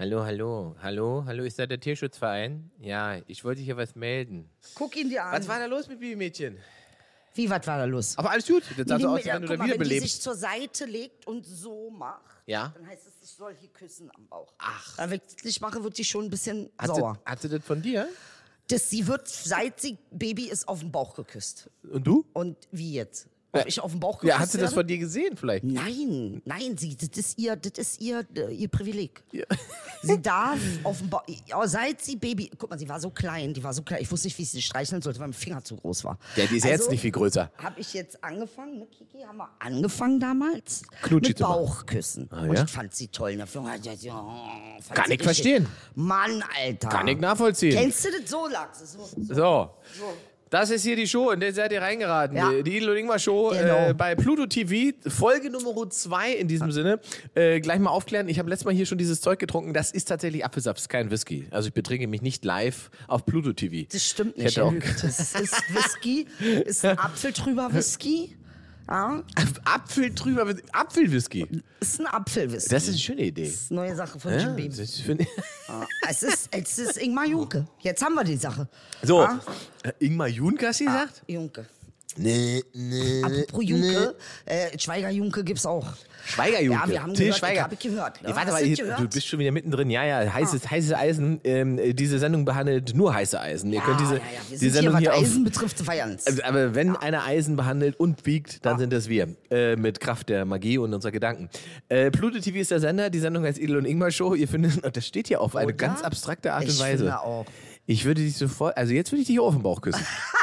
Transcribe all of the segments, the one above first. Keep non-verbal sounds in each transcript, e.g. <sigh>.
Hallo, hallo, hallo, hallo, ist da der Tierschutzverein? Ja, ich wollte hier was melden. Guck ihn dir an. Was war da los mit Babymädchen? Wie, was war da los? Aber alles gut, das sah so Die- aus, wenn du da wenn die wiederbelebst. sich zur Seite legt und so macht, Ja? dann heißt es, ich soll hier küssen am Bauch. Ach. Wenn ich das nicht mache, wird sie schon ein bisschen Hat sie, sauer. hat sie das von dir? Das, sie wird, seit sie Baby ist, auf den Bauch geküsst. Und du? Und wie jetzt? Ob ich auf den Bauch geküsst Ja, hat sie das von dir gesehen vielleicht? Nein, nein, sie, das ist ihr, das ist ihr, äh, ihr Privileg. Ja. <laughs> Sie darf auf dem Bauch, seit sie Baby, guck mal, sie war so klein, die war so klein, ich wusste nicht, wie ich sie streicheln sollte, weil mein Finger zu groß war. Ja, die ist ja jetzt nicht viel größer. Habe ich jetzt angefangen, ne, Kiki, haben wir angefangen damals Knutschi mit. Bauchküssen. Ah, Und ja? ich fand sie toll. Ne? Fand Kann ich verstehen. Mann, Alter. Kann ich nachvollziehen. Kennst du das so, Lachs? So, so. So. Das ist hier die Show, in der seid ihr reingeraten. Ja. Die, Idel und Ingmar Show Genau. äh, bei Pluto TV, Folge Nummer 2 in diesem Sinne. Äh, gleich mal aufklären, ich habe letztes Mal hier schon dieses Zeug getrunken. Das ist tatsächlich Apfelsaft, kein Whisky. Also ich betrinke mich nicht live auf Pluto TV. Das stimmt Ich nicht. Er lügt. Das ist Whisky, ist ein <laughs> Apfeltrüber Whisky. Ja, Apfel drüber, Apfelwhisky. ist ein Apfelwhisky. Das ist eine schöne Idee. Das ist eine neue Sache von Jim Beam. Ja, Es ist, es ist Ingmar Junke. Jetzt haben wir die Sache. So, Ja? äh, Ingmar Junkas gesagt? Junke. Nee, nee. Apropos Junke, äh, Schweiger Junke gibt's auch. Schweiger Junke. Ja, wir haben Till gehört, Schweiger. ich habe gehört. Ne? Nee, warte mal, du hier, gehört? du bist schon wieder mittendrin. Ja, ja, heißes, heißes Eisen. Ähm, diese Sendung behandelt nur heiße Eisen. Ihr ja, könnt diese, ja, ja. Wir die sind Sendung hier, hier was auf. Eisen betrifft, feierns. Also, aber wenn einer Eisen behandelt und wiegt, dann sind das wir. Äh, mit Kraft der Magie und unserer Gedanken. Äh, Pluto TV ist der Sender. Die Sendung heißt Edel und Ingmar Show. Ihr findet, und <laughs> das steht hier auf eine Oder? ganz abstrakte Art Ich und Weise. finde auch. Ich würde dich sofort, also jetzt würde ich dich hier auf den Bauch küssen. <laughs>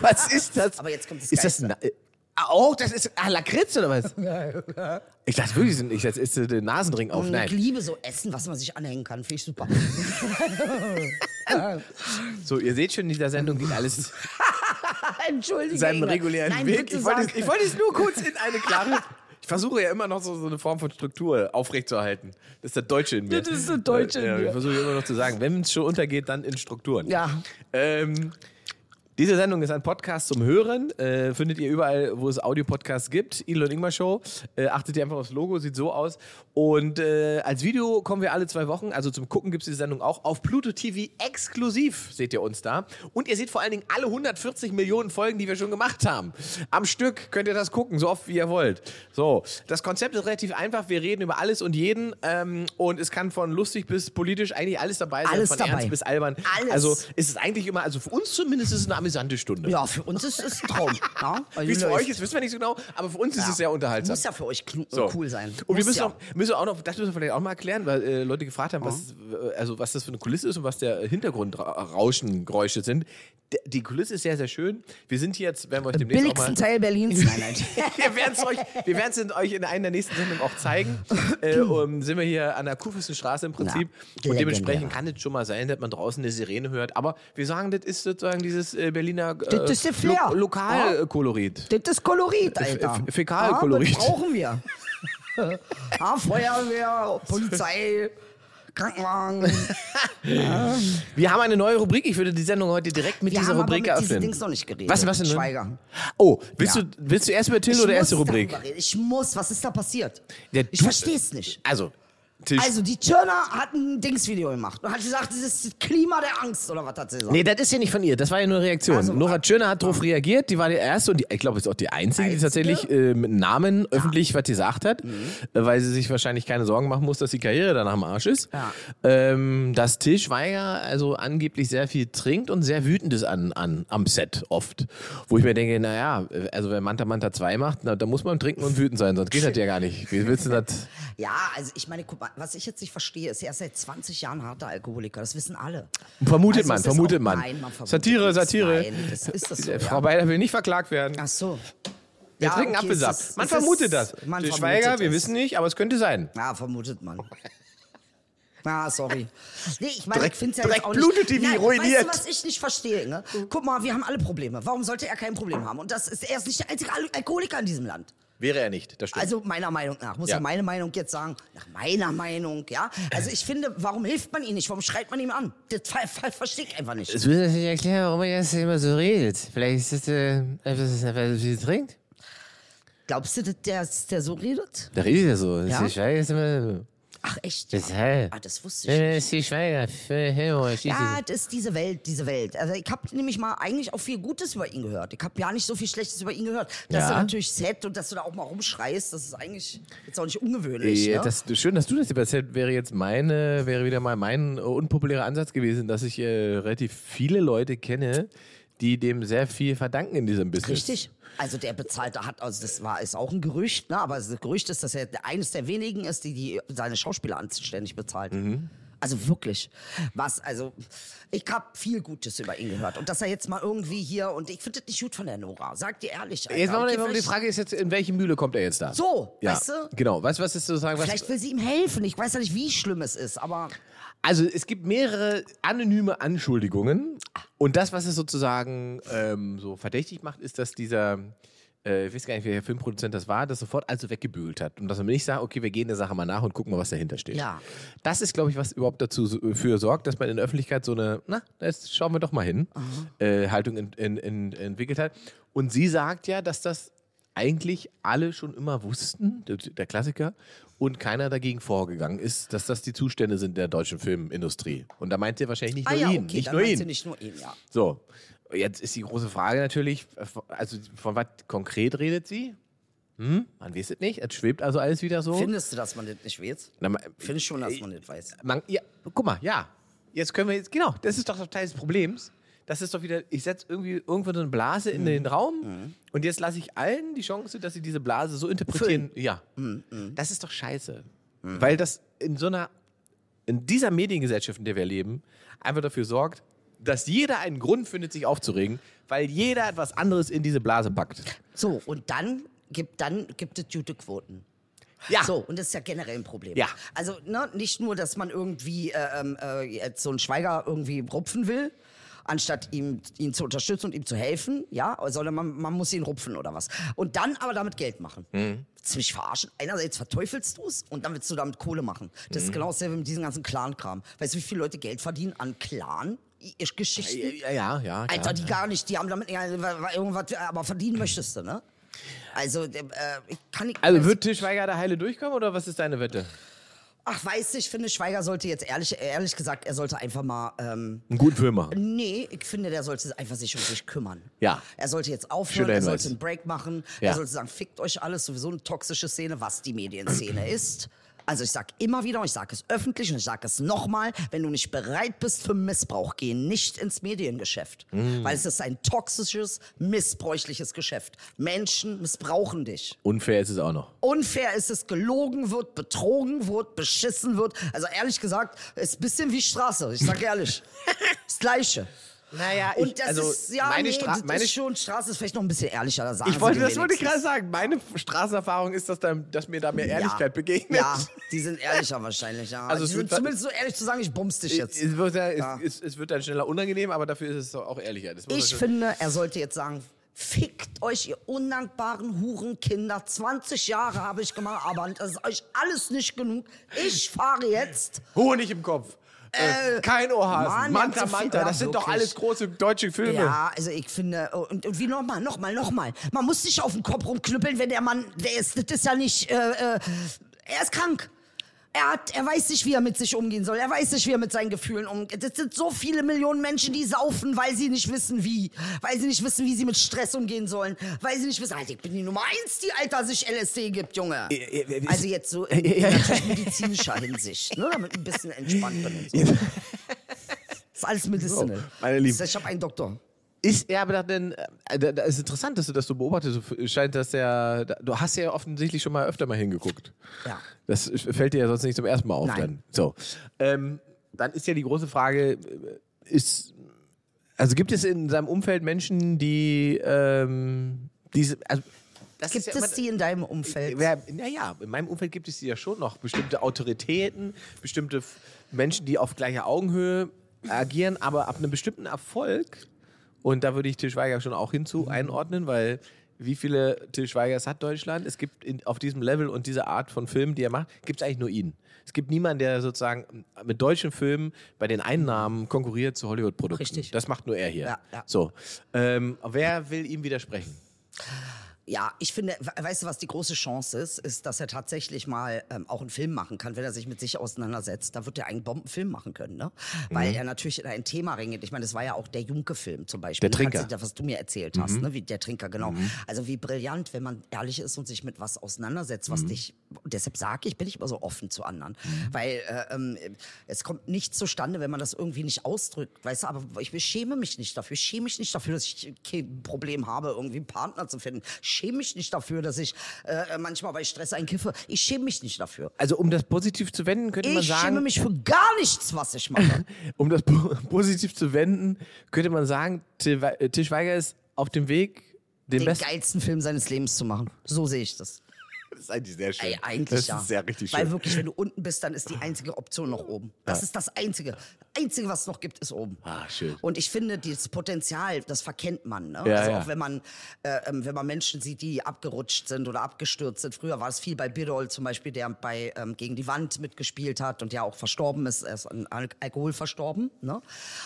<laughs> was ist das? Aber jetzt kommt das Ist das äh, ah, Oh, das ist ah, Lakritz oder was? <laughs> Ich dachte wirklich, ich dachte, ist äh, der Nasenring auf. Und Nein. ich liebe so Essen, was man sich anhängen kann. Finde ich super. <laughs> So, ihr seht schon, in dieser Sendung geht alles Entschuldige. seinem regulären Nein, Weg. Ich wollte, es, ich wollte es nur kurz in eine klare. Ich versuche ja immer noch so, so eine Form von Struktur aufrechtzuerhalten. Das ist der Deutsche in mir. Das ist der Deutsche in ja, mir. Ich versuche immer noch zu sagen, wenn es schon untergeht, dann in Strukturen. Ja. Ähm, diese Sendung ist ein Podcast zum Hören. Äh, findet ihr überall, wo es Audio-Podcasts gibt. Idel und Ingmar Show. Äh, achtet ihr einfach aufs Logo, sieht so aus. Und äh, als Video kommen wir alle zwei Wochen. Also zum Gucken gibt es die Sendung auch auf Pluto TV exklusiv. Seht ihr uns da. Und ihr seht vor allen Dingen alle 140 Millionen Folgen, die wir schon gemacht haben. Am Stück könnt ihr das gucken, so oft wie ihr wollt. So, das Konzept ist relativ einfach. Wir reden über alles und jeden. Ähm, und es kann von lustig bis politisch eigentlich alles dabei sein. Alles von dabei. ernst bis albern. Alles. Also ist es eigentlich immer, also für uns zumindest ist es eine amüsante Stunde. Ja, für uns ist es ein Traum. Ja? <laughs> Also Wie es für läuft. euch ist, wissen wir nicht so genau, aber für uns ist es sehr unterhaltsam. Muss ja für euch So. cool sein. Und wir Muss müssen, ja. auch, müssen auch noch, das müssen wir vielleicht auch mal erklären, weil äh, Leute gefragt haben, was, äh, also was das für eine Kulisse ist und was der Hintergrundrauschengeräusche sind. D die Kulisse ist sehr, sehr schön. Wir sind hier jetzt, werden wir euch demnächst auch mal... Billigsten Teil Berlins. <laughs> Nein, nein. wir werden es euch, wir werden's in euch in einer der nächsten Sendungen auch zeigen. <laughs> Äh, um, sind wir hier an der Kurfürstenstraße im Prinzip. Ja, und dementsprechend kann es schon mal sein, dass man draußen eine Sirene hört. Aber wir sagen, das ist sozusagen dieses äh, Berliner äh, Das ist der Flair. Lo Lokalkolorit. Das ist Kolorit, Alter. Fäkalkolorit. Ja, das brauchen wir. <laughs> ja, Feuerwehr, Polizei, Krankenwagen. <laughs> Wir haben eine neue Rubrik. Ich würde die Sendung heute direkt mit Wir dieser haben Rubrik aber mit eröffnen. Dings noch nicht geredet. Was, was denn? Schweiger. Oh, willst, Ja. du, willst du erst über Till Ich oder erste Rubrik? Ich muss. Was ist da passiert? Ja, ich verstehe es nicht. Also, Till. Also, die Turner hat ein Dingsvideo gemacht und hat gesagt, das ist das Klima der Angst oder was hat sie gesagt? Nee, das ist ja nicht von ihr. Das war ja nur eine Reaktion. Also, Nora ah, Tschirner hat darauf reagiert. Die war die erste und die, ich glaube, ist auch die einzige, die Einzige? tatsächlich äh, mit Namen öffentlich was gesagt hat, äh, weil sie sich wahrscheinlich keine Sorgen machen muss, dass die Karriere danach am Arsch ist. Ja. Ähm, dass Till Schweiger also angeblich sehr viel trinkt und sehr wütend ist an, an, am Set oft. Wo ich mir denke, naja, also wenn Manta Manta 2 macht, na, da muss man trinken und wütend sein, sonst geht das ja gar nicht. Wie willst du das? <laughs> Ja, also ich meine, guck mal, was ich jetzt nicht verstehe, ist, er ist seit 20 Jahren harter Alkoholiker. Das wissen alle. Vermutet Also man, vermutet man. Nein, man vermutet Satire. Satire. Nein, das ist das so, Frau ja. Beider will nicht verklagt werden. Ach so. Wir Ja, trinken okay, Apfelsaft. ist- man vermutet das. man vermutet Schweiger, wir es. wissen nicht, aber es könnte sein. Ja, vermutet man. Ah, sorry. Nee, ich meine, ich finde es ja direkt auch nicht... Pluto TV Nein, ruiniert. Weißt du, was ich nicht verstehe? Ne? Guck mal, wir haben alle Probleme. Warum sollte er kein Problem haben? Und das ist, er ist nicht der einzige Al Alkoholiker in diesem Land. Wäre er nicht, das stimmt. Also meiner Meinung nach. Muss Ja. ja. meine Meinung jetzt sagen. Nach meiner Meinung, ja. Also ich finde, warum hilft man ihm nicht? Warum schreit man ihm an? Das ver ver verstehe ich einfach nicht. Es würde natürlich erklären, warum er jetzt immer so redet. Vielleicht ist es äh, einfach, dass er viel trinkt. Glaubst du, dass der, der so redet? Da redet er so. Das Ja? ist Schweiger ist immer so. Ach echt? Deshalb. Ah, das wusste ich nicht. Das ist die Schweiger. Ja, das ist diese Welt, diese Welt. Also ich habe nämlich mal eigentlich auch viel Gutes über ihn gehört. Ich habe ja nicht so viel Schlechtes über ihn gehört. Dass Ja. du natürlich set und dass du da auch mal rumschreist, das ist eigentlich jetzt auch nicht ungewöhnlich. Äh, ne? das, schön, dass du das erzählt. Wäre jetzt meine, wäre wieder mal mein äh, unpopulärer Ansatz gewesen, dass ich äh, relativ viele Leute kenne, die dem sehr viel verdanken in diesem Business. Richtig. Also der bezahlte hat, also das war ist auch ein Gerücht, ne? aber das Gerücht ist, dass er eines der wenigen ist, die, die seine Schauspieler anständig bezahlt. Mhm. Also wirklich. Was, also ich habe viel Gutes über ihn gehört. Und dass er jetzt mal irgendwie hier, und ich finde das nicht gut von der Nora. Sag dir ehrlich. Alter. Jetzt machen wir, Okay, die vielleicht- Frage ist jetzt, in welche Mühle kommt er jetzt da? So, ja, weißt du? Genau. Weißt du, was ist sozusagen was? Vielleicht will sie ihm helfen. Ich weiß ja nicht, wie schlimm es ist, aber Also es gibt mehrere anonyme Anschuldigungen und das, was es sozusagen ähm, so verdächtig macht, ist, dass dieser, äh, ich weiß gar nicht, welcher Filmproduzent das war, das sofort also weggebügelt hat und dass man nicht sagt, okay, wir gehen der Sache mal nach und gucken mal, was dahinter steht. Ja. Das ist, glaube ich, was überhaupt dazu für sorgt, dass man in der Öffentlichkeit so eine, na, jetzt schauen wir doch mal hin, äh, Haltung in, in, in, entwickelt hat. Und sie sagt ja, dass das eigentlich alle schon immer wussten, der, der Klassiker, und keiner dagegen vorgegangen ist, dass das die Zustände sind der deutschen Filmindustrie. Und da meint sie wahrscheinlich nicht ah nur ja, ihn, okay, nicht nur ihn. nicht nur ihn, ja. So, jetzt ist die große Frage natürlich, äh, also von was konkret redet sie? Hm? Man weiß es nicht, es schwebt also alles wieder so. Findest du, dass man das nicht weiß? Na, ma- Finde ich schon, dass man das weiß. man, ja, guck mal, ja. Jetzt können wir jetzt, genau, das ist doch Teil des Problems. Das ist doch wieder, ich setze irgendwie irgendwo so eine Blase in den Raum und jetzt lasse ich allen die Chance, dass sie diese Blase so interpretieren. Ja. Das ist doch scheiße. Weil das in so einer, in dieser Mediengesellschaft, in der wir leben, einfach dafür sorgt, dass jeder einen Grund findet, sich aufzuregen, weil jeder etwas anderes in diese Blase packt. So, und dann gibt, dann gibt es gute Quoten. Ja. So, und das ist ja generell ein Problem. Ja. Also, ne, nicht nur, dass man irgendwie äh, ähm, äh, jetzt so einen Schweiger irgendwie rupfen will, anstatt ihm, ihn zu unterstützen und ihm zu helfen, ja, sondern man, man muss ihn rupfen oder was. Und dann aber damit Geld machen. Mhm. Willst du mich verarschen? Einerseits verteufelst du es und dann willst du damit Kohle machen. Das Mhm. ist genau dasselbe mit diesem ganzen Clan-Kram. Weißt du, wie viele Leute Geld verdienen an Clan-Geschichten? Ja, ja, ja. Alter, klar. die gar nicht, die haben damit ja, irgendwas, aber verdienen möchtest du, ne? Also, äh, ich kann nicht. Also wird Til Schweiger da heile durchkommen oder was ist deine Wette? Ach, weiß ich, finde, Schweiger sollte jetzt ehrlich, ehrlich gesagt, er sollte einfach mal. Ähm, Einen guten Film machen. nee, ich finde, der sollte einfach sich um sich kümmern. Ja. Er sollte jetzt aufhören, er sollte einen Break machen, Ja. er sollte sagen, fickt euch alles, sowieso eine toxische Szene, was die Medienszene <clears throat> ist. Also ich sag immer wieder, und ich sage es öffentlich und ich sage es nochmal, wenn du nicht bereit bist für Missbrauch, geh nicht ins Mediengeschäft. Mm. Weil es ist ein toxisches, missbräuchliches Geschäft. Menschen missbrauchen dich. Unfair ist es auch noch. Unfair ist es, gelogen wird, betrogen wird, beschissen wird. Also ehrlich gesagt, ist ein bisschen wie Straße. Ich sag ehrlich. <laughs> das Gleiche. Naja, Und das also ist, ja, meine nee, Stra das meine ist schon, Straße ist vielleicht noch ein bisschen ehrlicher. Da sagen Ich wollte, das wollte ich gerade sagen. Meine Straßenerfahrung ist, dass, da, dass mir da mehr Ehrlichkeit ja. begegnet. Ja, die sind ehrlicher wahrscheinlich, ja. <laughs> Also es die wird da- zumindest so ehrlich zu sagen, ich bums dich jetzt. Es wird, ja, Ja. es, es, es wird dann schneller unangenehm, aber dafür ist es auch ehrlicher. Ich finde, er sollte jetzt sagen, fickt euch, ihr undankbaren Hurenkinder. 20 Jahre habe ich gemacht, aber das ist euch alles nicht genug. Ich fahre jetzt. Honig im Kopf. Äh, kein Ohrhasen. Mann, Manta, Manta. Das sind doch alles große deutsche Filme. Ja, also ich finde, oh, und, und wie nochmal, nochmal, nochmal. Man muss sich auf den Kopf rumknüppeln, wenn der Mann, der ist, das ist ja nicht, äh, äh, er ist krank. Er, hat, er weiß nicht, wie er mit sich umgehen soll. Er weiß nicht, wie er mit seinen Gefühlen umgeht. Es sind so viele Millionen Menschen, die saufen, weil sie nicht wissen, wie. Weil sie nicht wissen, wie sie mit Stress umgehen sollen. Weil sie nicht wissen, Alter, ich bin die Nummer eins, die Alter sich LSD gibt, Junge. äh, äh, Also jetzt so <laughs> in, medizinischer Hinsicht, ne, damit ein bisschen entspannt bin so. Das ist alles medicinal. So, meine Lieben. Ich habe einen Doktor. Ist er aber dann, äh, da, da ist interessant, dass du das so beobachtest. F- Scheint, dass da, du hast ja offensichtlich schon mal öfter mal hingeguckt. Ja. Das fällt dir ja sonst nicht zum ersten Mal auf. Nein. Dann. So. Ähm, dann ist ja die große Frage, äh, ist, also gibt es in seinem Umfeld Menschen, die ähm, diese, also das Gibt ja es immer- die in deinem Umfeld? Naja, in meinem Umfeld gibt es die ja schon noch. Bestimmte Autoritäten, bestimmte Menschen, die auf gleicher Augenhöhe agieren, aber ab einem bestimmten Erfolg, und da würde ich Til Schweiger schon auch hinzu einordnen, weil wie viele Til Schweigers hat Deutschland? Es gibt in, auf diesem Level und dieser Art von Filmen, die er macht, gibt es eigentlich nur ihn. Es gibt niemanden, der sozusagen mit deutschen Filmen bei den Einnahmen konkurriert zu Hollywood-Produkten. Richtig. Das macht nur er hier. Ja, ja. So. Ähm, wer will ihm widersprechen? Ja, ich finde, we- weißt du, was die große Chance ist, ist, dass er tatsächlich mal ähm, auch einen Film machen kann, wenn er sich mit sich auseinandersetzt. Da wird er einen Bombenfilm machen können, ne? Mhm. Weil er natürlich in ein Thema reingeht. Ich meine, das war ja auch der Junke-Film zum Beispiel. Der Trinker. Mhm. Kannst du- Was du mir erzählt hast, ne? Wie der Trinker, genau. Also wie brillant, wenn man ehrlich ist und sich mit was auseinandersetzt, Mhm. was dich. Und deshalb sage ich, bin ich immer so offen zu anderen. Weil äh, ähm, es kommt nichts zustande, wenn man das irgendwie nicht ausdrückt. Weißt du, aber ich schäme mich nicht dafür. Ich schäme mich nicht dafür, dass ich kein Problem habe, irgendwie einen Partner zu finden. Ich schäme mich nicht dafür, dass ich äh, manchmal bei Stress einkiffe. Ich schäme mich nicht dafür. Also um das positiv zu wenden, könnte man Ich schäme sagen, mich für gar nichts, was ich mache. <laughs> um das po- positiv zu wenden, könnte man sagen, Til äh, Schweiger ist auf dem Weg, den, Den geilsten Film seines Lebens zu machen. So sehe ich das. <laughs> Das ist eigentlich sehr schön. Ey, eigentlich das ja. ist sehr richtig Weil schön. wirklich, wenn du unten bist, dann ist die einzige Option noch oben. Das ist das Einzige. Einzige, was es noch gibt, ist oben. Ah, schön. Und ich finde, das Potenzial, das verkennt man. Ne? Ja, also ja. auch wenn man, äh, ähm, wenn man Menschen sieht, die abgerutscht sind oder abgestürzt sind. Früher war es viel bei Birol zum Beispiel, der bei ähm, Gegen die Wand mitgespielt hat und ja auch verstorben ist. Er ist an Al Alkohol verstorben. Ne?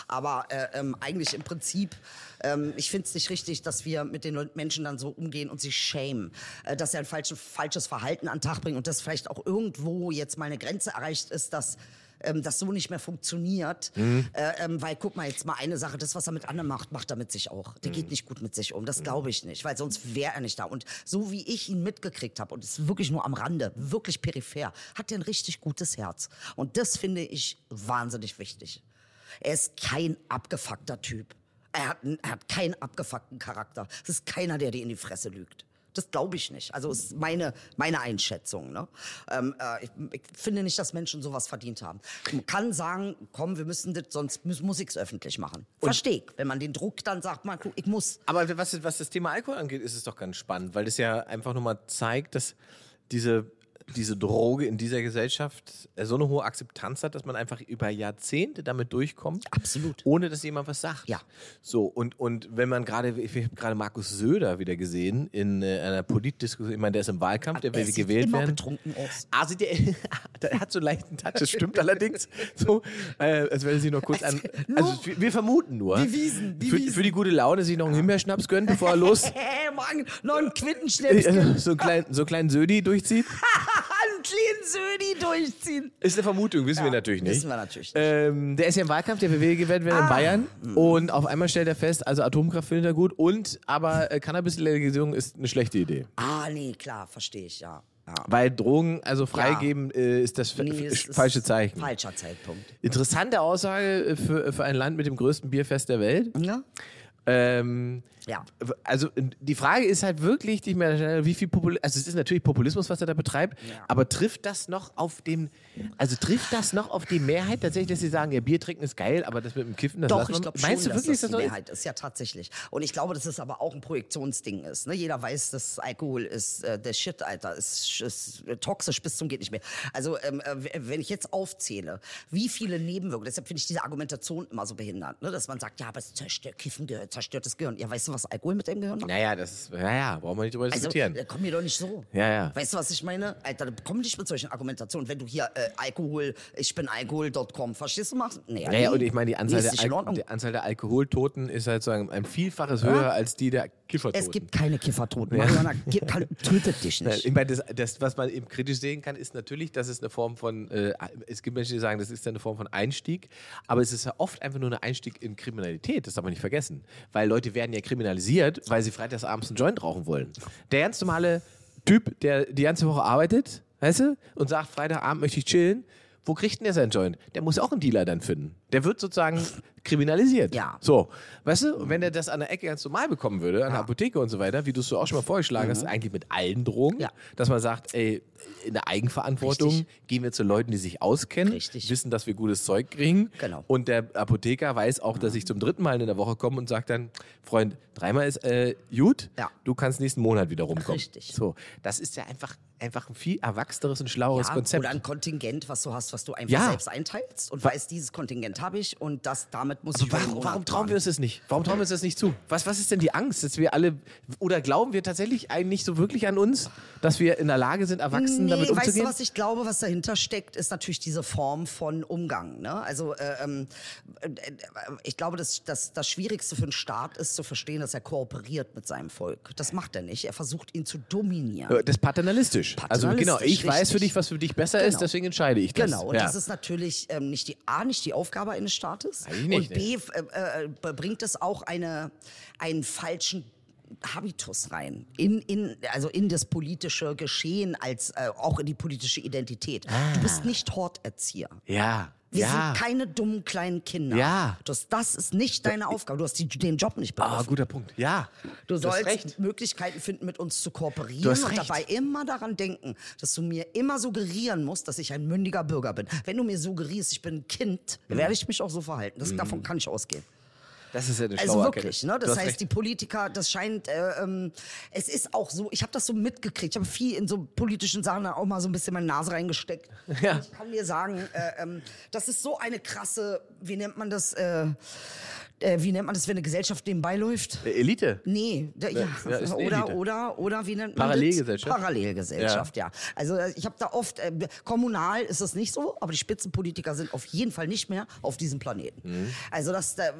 Aber äh, ähm, eigentlich im Prinzip, ähm, ich finde es nicht richtig, dass wir mit den Menschen dann so umgehen und sie schämen. Äh, dass sie ein falsches, falsches Verhalten an den Tag bringen und dass vielleicht auch irgendwo jetzt mal eine Grenze erreicht ist, dass ähm, das so nicht mehr funktioniert. Mhm. Äh, ähm, weil guck mal jetzt mal eine Sache, das, was er mit anderen macht, macht er mit sich auch. Der Mhm. geht nicht gut mit sich um. Das glaube ich nicht, weil sonst wäre er nicht da. Und so wie ich ihn mitgekriegt habe, und es ist wirklich nur am Rande, wirklich peripher, hat er ein richtig gutes Herz. Und das finde ich wahnsinnig wichtig. Er ist kein abgefuckter Typ. Er hat, er hat keinen abgefuckten Charakter. Es ist keiner, der dir in die Fresse lügt. Das glaube ich nicht. Also ist meine, meine Einschätzung. Ne? Ähm, äh, ich, ich finde nicht, dass Menschen sowas verdient haben. Man kann sagen, komm, wir müssen das, sonst muss, muss ich es öffentlich machen. Verstehe ich. Wenn man den Druck dann sagt, man, ich muss. Aber was, was das Thema Alkohol angeht, ist es doch ganz spannend, weil das ja einfach nur mal zeigt, dass diese, diese Droge in dieser Gesellschaft äh, so eine hohe Akzeptanz hat, dass man einfach über Jahrzehnte damit durchkommt. Absolut. Ohne dass jemand was sagt. Ja. So, und, und wenn man gerade, ich habe gerade Markus Söder wieder gesehen in äh, einer Politdiskussion, ich meine, der ist im Wahlkampf, der will gewählt immer werden. betrunken aus. Ah, sieht der, der hat so einen leichten Touch, das stimmt <laughs> allerdings. So, äh, als wenn sich noch kurz an. Also, wir, wir vermuten nur. Die Wiesen, die für, Wiesen. für die gute Laune sich noch einen Himbeerschnaps gönnen, bevor er los. <laughs> Mann, noch einen Quittenschnips. äh, <laughs> so einen kleinen, so einen kleinen Södi durchzieht. Kleinen Södi durchziehen. Ist eine Vermutung, wissen wir natürlich nicht. wissen wir natürlich nicht. Ähm, der ist ja im Wahlkampf, der will gewählt werden in Bayern. Und auf einmal stellt er fest, also Atomkraft findet er gut und aber äh, Cannabis-Legalisierung ist eine schlechte Idee. Ah, nee, klar, verstehe ich, ja. ja. Weil Drogen, also freigeben, äh, ist das Nee, falsche Zeichen. Falscher Zeitpunkt. Interessante Aussage äh, für, für ein Land mit dem größten Bierfest der Welt. Ja? Ähm, Ja. Also die Frage ist halt wirklich, die ich mir stelle, wie viel Popul also es ist natürlich Populismus, was er da betreibt, aber trifft das noch auf den, also trifft das noch auf die Mehrheit tatsächlich, dass sie sagen, ja Bier trinken ist geil, aber das mit dem Kiffen, das Doch, ich glaube schon, Meinst du dass wirklich, das dass die das so ist? Mehrheit ist. Ja, tatsächlich. Und ich glaube, dass es aber auch ein Projektionsding ist. Ne? Jeder weiß, dass Alkohol ist äh, der Shit, Alter. Ist, ist äh, toxisch bis zum geht nicht mehr. Also ähm, äh, wenn ich jetzt aufzähle, wie viele Nebenwirkungen, deshalb finde ich diese Argumentation immer so behindert, ne? dass man sagt, ja, aber es zerstört, Kiffen gehört, zerstört das Gehirn. Ja, weißt du, was Alkohol mit dem Gehirn macht? Naja, das ist, naja, brauchen wir nicht drüber Also, diskutieren. äh, komm mir doch nicht so. Ja, ja. Weißt du, was ich meine? Alter, komm nicht mit solchen Argumentationen. Wenn du hier äh, Alkohol, ich bin Alkohol.com, verstehst du, machst? Nee, Naja, nee. und ich meine, die Anzahl, Nee, der, Al die Anzahl der Alkoholtoten ist halt sozusagen ein Vielfaches höher als die der Kiffertoten. Es gibt keine Kiffertoten. Marihuana gi- kann, <laughs> tötet dich Ja, nicht. Ich meine, das, das, was man eben kritisch sehen kann, ist natürlich, dass es eine Form von, äh, es gibt Menschen, die sagen, das ist eine Form von Einstieg, aber es ist ja oft einfach nur ein Einstieg in Kriminalität, das darf man nicht vergessen. Weil Leute werden ja kriminalisiert, weil sie freitagsabends einen Joint rauchen wollen. Der ganz normale Typ, der die ganze Woche arbeitet, weißt du, und sagt, Freitagabend möchte ich chillen, wo kriegt denn der seinen Joint? Der muss auch einen Dealer dann finden. Der wird sozusagen kriminalisiert. Ja. So, weißt du, und wenn er das an der Ecke ganz normal bekommen würde, an der Apotheke und so weiter, wie du es so auch schon mal vorgeschlagen hast, eigentlich mit allen Drogen, Mhm. Ja. dass man sagt, ey, in der Eigenverantwortung Richtig. gehen wir zu Leuten, die sich auskennen, Richtig. wissen, dass wir gutes Zeug kriegen. Genau. Und der Apotheker weiß auch, dass ich zum dritten Mal in der Woche komme und sagt dann, Freund, dreimal ist äh, gut, Ja. du kannst nächsten Monat wieder rumkommen. Richtig. So, das ist ja einfach, einfach ein viel erwachseneres und schlaueres Ja, Konzept. Oder ein Kontingent, was du hast, was du einfach Ja. selbst einteilst und weißt, dieses Kontingent habe ich und das damit muss ich Aber über den warum, warum trauen wir uns das nicht? Warum trauen wir uns das nicht zu? Was, was ist denn die Angst, dass wir alle, oder glauben wir tatsächlich eigentlich nicht so wirklich an uns, dass wir in der Lage sind, erwachsen Nee, damit weißt du, umzugehen? was ich glaube, was dahinter steckt, ist natürlich diese Form von Umgang. Ne? Also äh, ähm, äh, ich glaube, dass, dass das Schwierigste für einen Staat ist, zu verstehen, dass er kooperiert mit seinem Volk. Das macht er nicht. Er versucht, ihn zu dominieren. Äh, Das ist paternalistisch. Also genau, ich weiß für dich, was für dich besser ist, Genau. deswegen entscheide ich das. Genau, und ja. das ist natürlich ähm, nicht die A, nicht die Aufgabe eines Staates. Nicht, und B, äh, äh, bringt es auch eine, einen falschen Habitus rein. In, in, also in das politische Geschehen, als äh, auch in die politische Identität. Du bist nicht Horterzieher. ja. Wir ja. sind keine dummen kleinen Kinder. Ja. Das, das ist nicht deine Aufgabe. Du hast die, den Job nicht begriffen. Ah, guter Punkt. Ja. Du hast sollst. Möglichkeiten finden, mit uns zu kooperieren Du hast und recht. dabei immer daran denken, dass du mir immer suggerieren musst, dass ich ein mündiger Bürger bin. Wenn du mir suggerierst, ich bin ein Kind, Mhm. werde ich mich auch so verhalten. Das, Davon kann ich ausgehen. Das ist ja eine Also wirklich, ne? Das heißt, recht. die Politiker, das scheint, äh, ähm, es ist auch so, ich habe das so mitgekriegt, ich habe viel in so politischen Sachen da auch mal so ein bisschen meine Nase reingesteckt. <laughs> Ja. Und Ich kann dir sagen, äh, ähm, das ist so eine krasse, wie nennt man das, äh, äh, wie nennt man das, wenn eine Gesellschaft nebenbei läuft? Äh, Elite. Nee, da, ja, ja, oder, Elite. oder, oder wie nennt man Parallelgesellschaft? das? Parallelgesellschaft, ja. Also äh, ich habe da oft, äh, kommunal ist es nicht so, aber die Spitzenpolitiker sind auf jeden Fall nicht mehr auf diesem Planeten. Mhm. Also das, äh,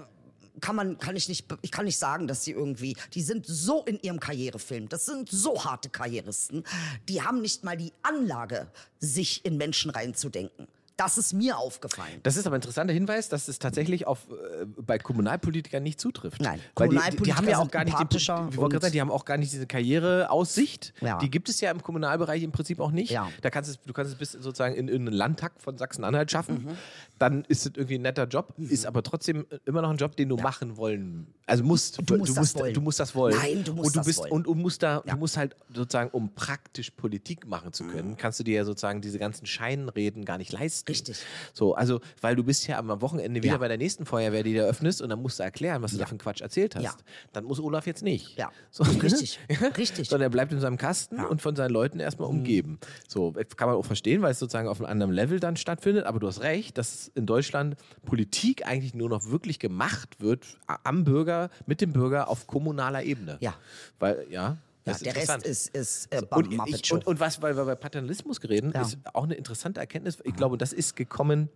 kann man, kann ich nicht, ich kann nicht sagen, dass sie irgendwie, die sind so in ihrem Karrierefilm, das sind so harte Karrieristen, die haben nicht mal die Anlage, sich in Menschen reinzudenken. Das ist mir aufgefallen. Das ist aber ein interessanter Hinweis, dass es tatsächlich auf, äh, bei Kommunalpolitikern nicht zutrifft. Nein, Weil die, die, die Kommunalpolitiker haben ja auch gar nicht die, sagen, die haben auch gar nicht diese Karriereaussicht. Ja. Die gibt es ja im Kommunalbereich im Prinzip auch nicht. Ja. Da kannst es, du kannst es bis sozusagen in, in einen Landtag von Sachsen-Anhalt schaffen. Mhm. Dann ist es irgendwie ein netter Job, ist aber trotzdem immer noch ein Job, den du machen wollen. Also musst Du musst das wollen. du musst das wollen. Nein, du musst und du das bist, wollen. Und, und musst da, Ja. du musst halt sozusagen, um praktisch Politik machen zu können, kannst du dir ja sozusagen diese ganzen Scheinreden gar nicht leisten. Richtig. So, also, weil du bist ja am Wochenende wieder Ja. bei der nächsten Feuerwehr, die du eröffnest und dann musst du erklären, was du da für einen Quatsch erzählt hast. Ja. Dann muss Olaf jetzt nicht. Ja. So, Richtig. <laughs> Richtig. Sondern er bleibt in seinem Kasten und von seinen Leuten erstmal Mhm. umgeben. So, kann man auch verstehen, weil es sozusagen auf einem anderen Level dann stattfindet. Aber du hast recht, dass in Deutschland Politik eigentlich nur noch wirklich gemacht wird am Bürger, mit dem Bürger auf kommunaler Ebene. Ja. Weil, ja. ja, das ist der Rest interessant. ist, ist äh, Und, ich, und, und was, weil wir bei Paternalismus reden, Ja. ist auch eine interessante Erkenntnis. Ich glaube, das ist gekommen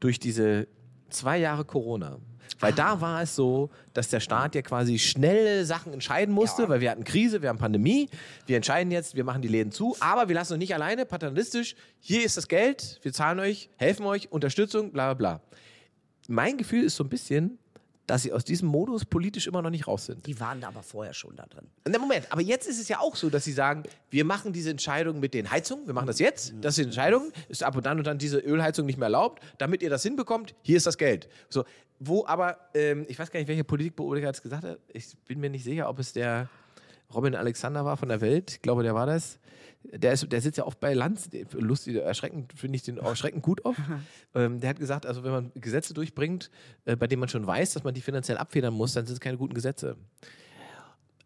durch diese zwei Jahre Corona. Weil da war es so, dass der Staat ja quasi schnell Sachen entscheiden musste, Ja. weil wir hatten Krise, wir haben Pandemie. Wir entscheiden jetzt, wir machen die Läden zu, aber wir lassen euch nicht alleine, paternalistisch. Hier ist das Geld, wir zahlen euch, helfen euch, Unterstützung, bla bla bla. Mein Gefühl ist so ein bisschen, dass sie aus diesem Modus politisch immer noch nicht raus sind. die waren da aber vorher schon da drin. Na Moment, aber jetzt ist es ja auch so, dass sie sagen, wir machen diese Entscheidung mit den Heizungen, wir machen das jetzt, das ist die Entscheidung, ist ab und dann und dann diese Ölheizung nicht mehr erlaubt, damit ihr das hinbekommt, hier ist das Geld. So, wo aber, ähm, ich weiß gar nicht, welcher Politikbeobachter das gesagt hat, ich bin mir nicht sicher, ob es der Robin Alexander war von der Welt, ich glaube, der war das. Der, ist, der sitzt ja oft bei Lanz, lustig, erschreckend, finde ich den erschreckend gut oft. <laughs> Ähm, der hat gesagt, also wenn man Gesetze durchbringt, äh, bei denen man schon weiß, dass man die finanziell abfedern muss, dann sind es keine guten Gesetze.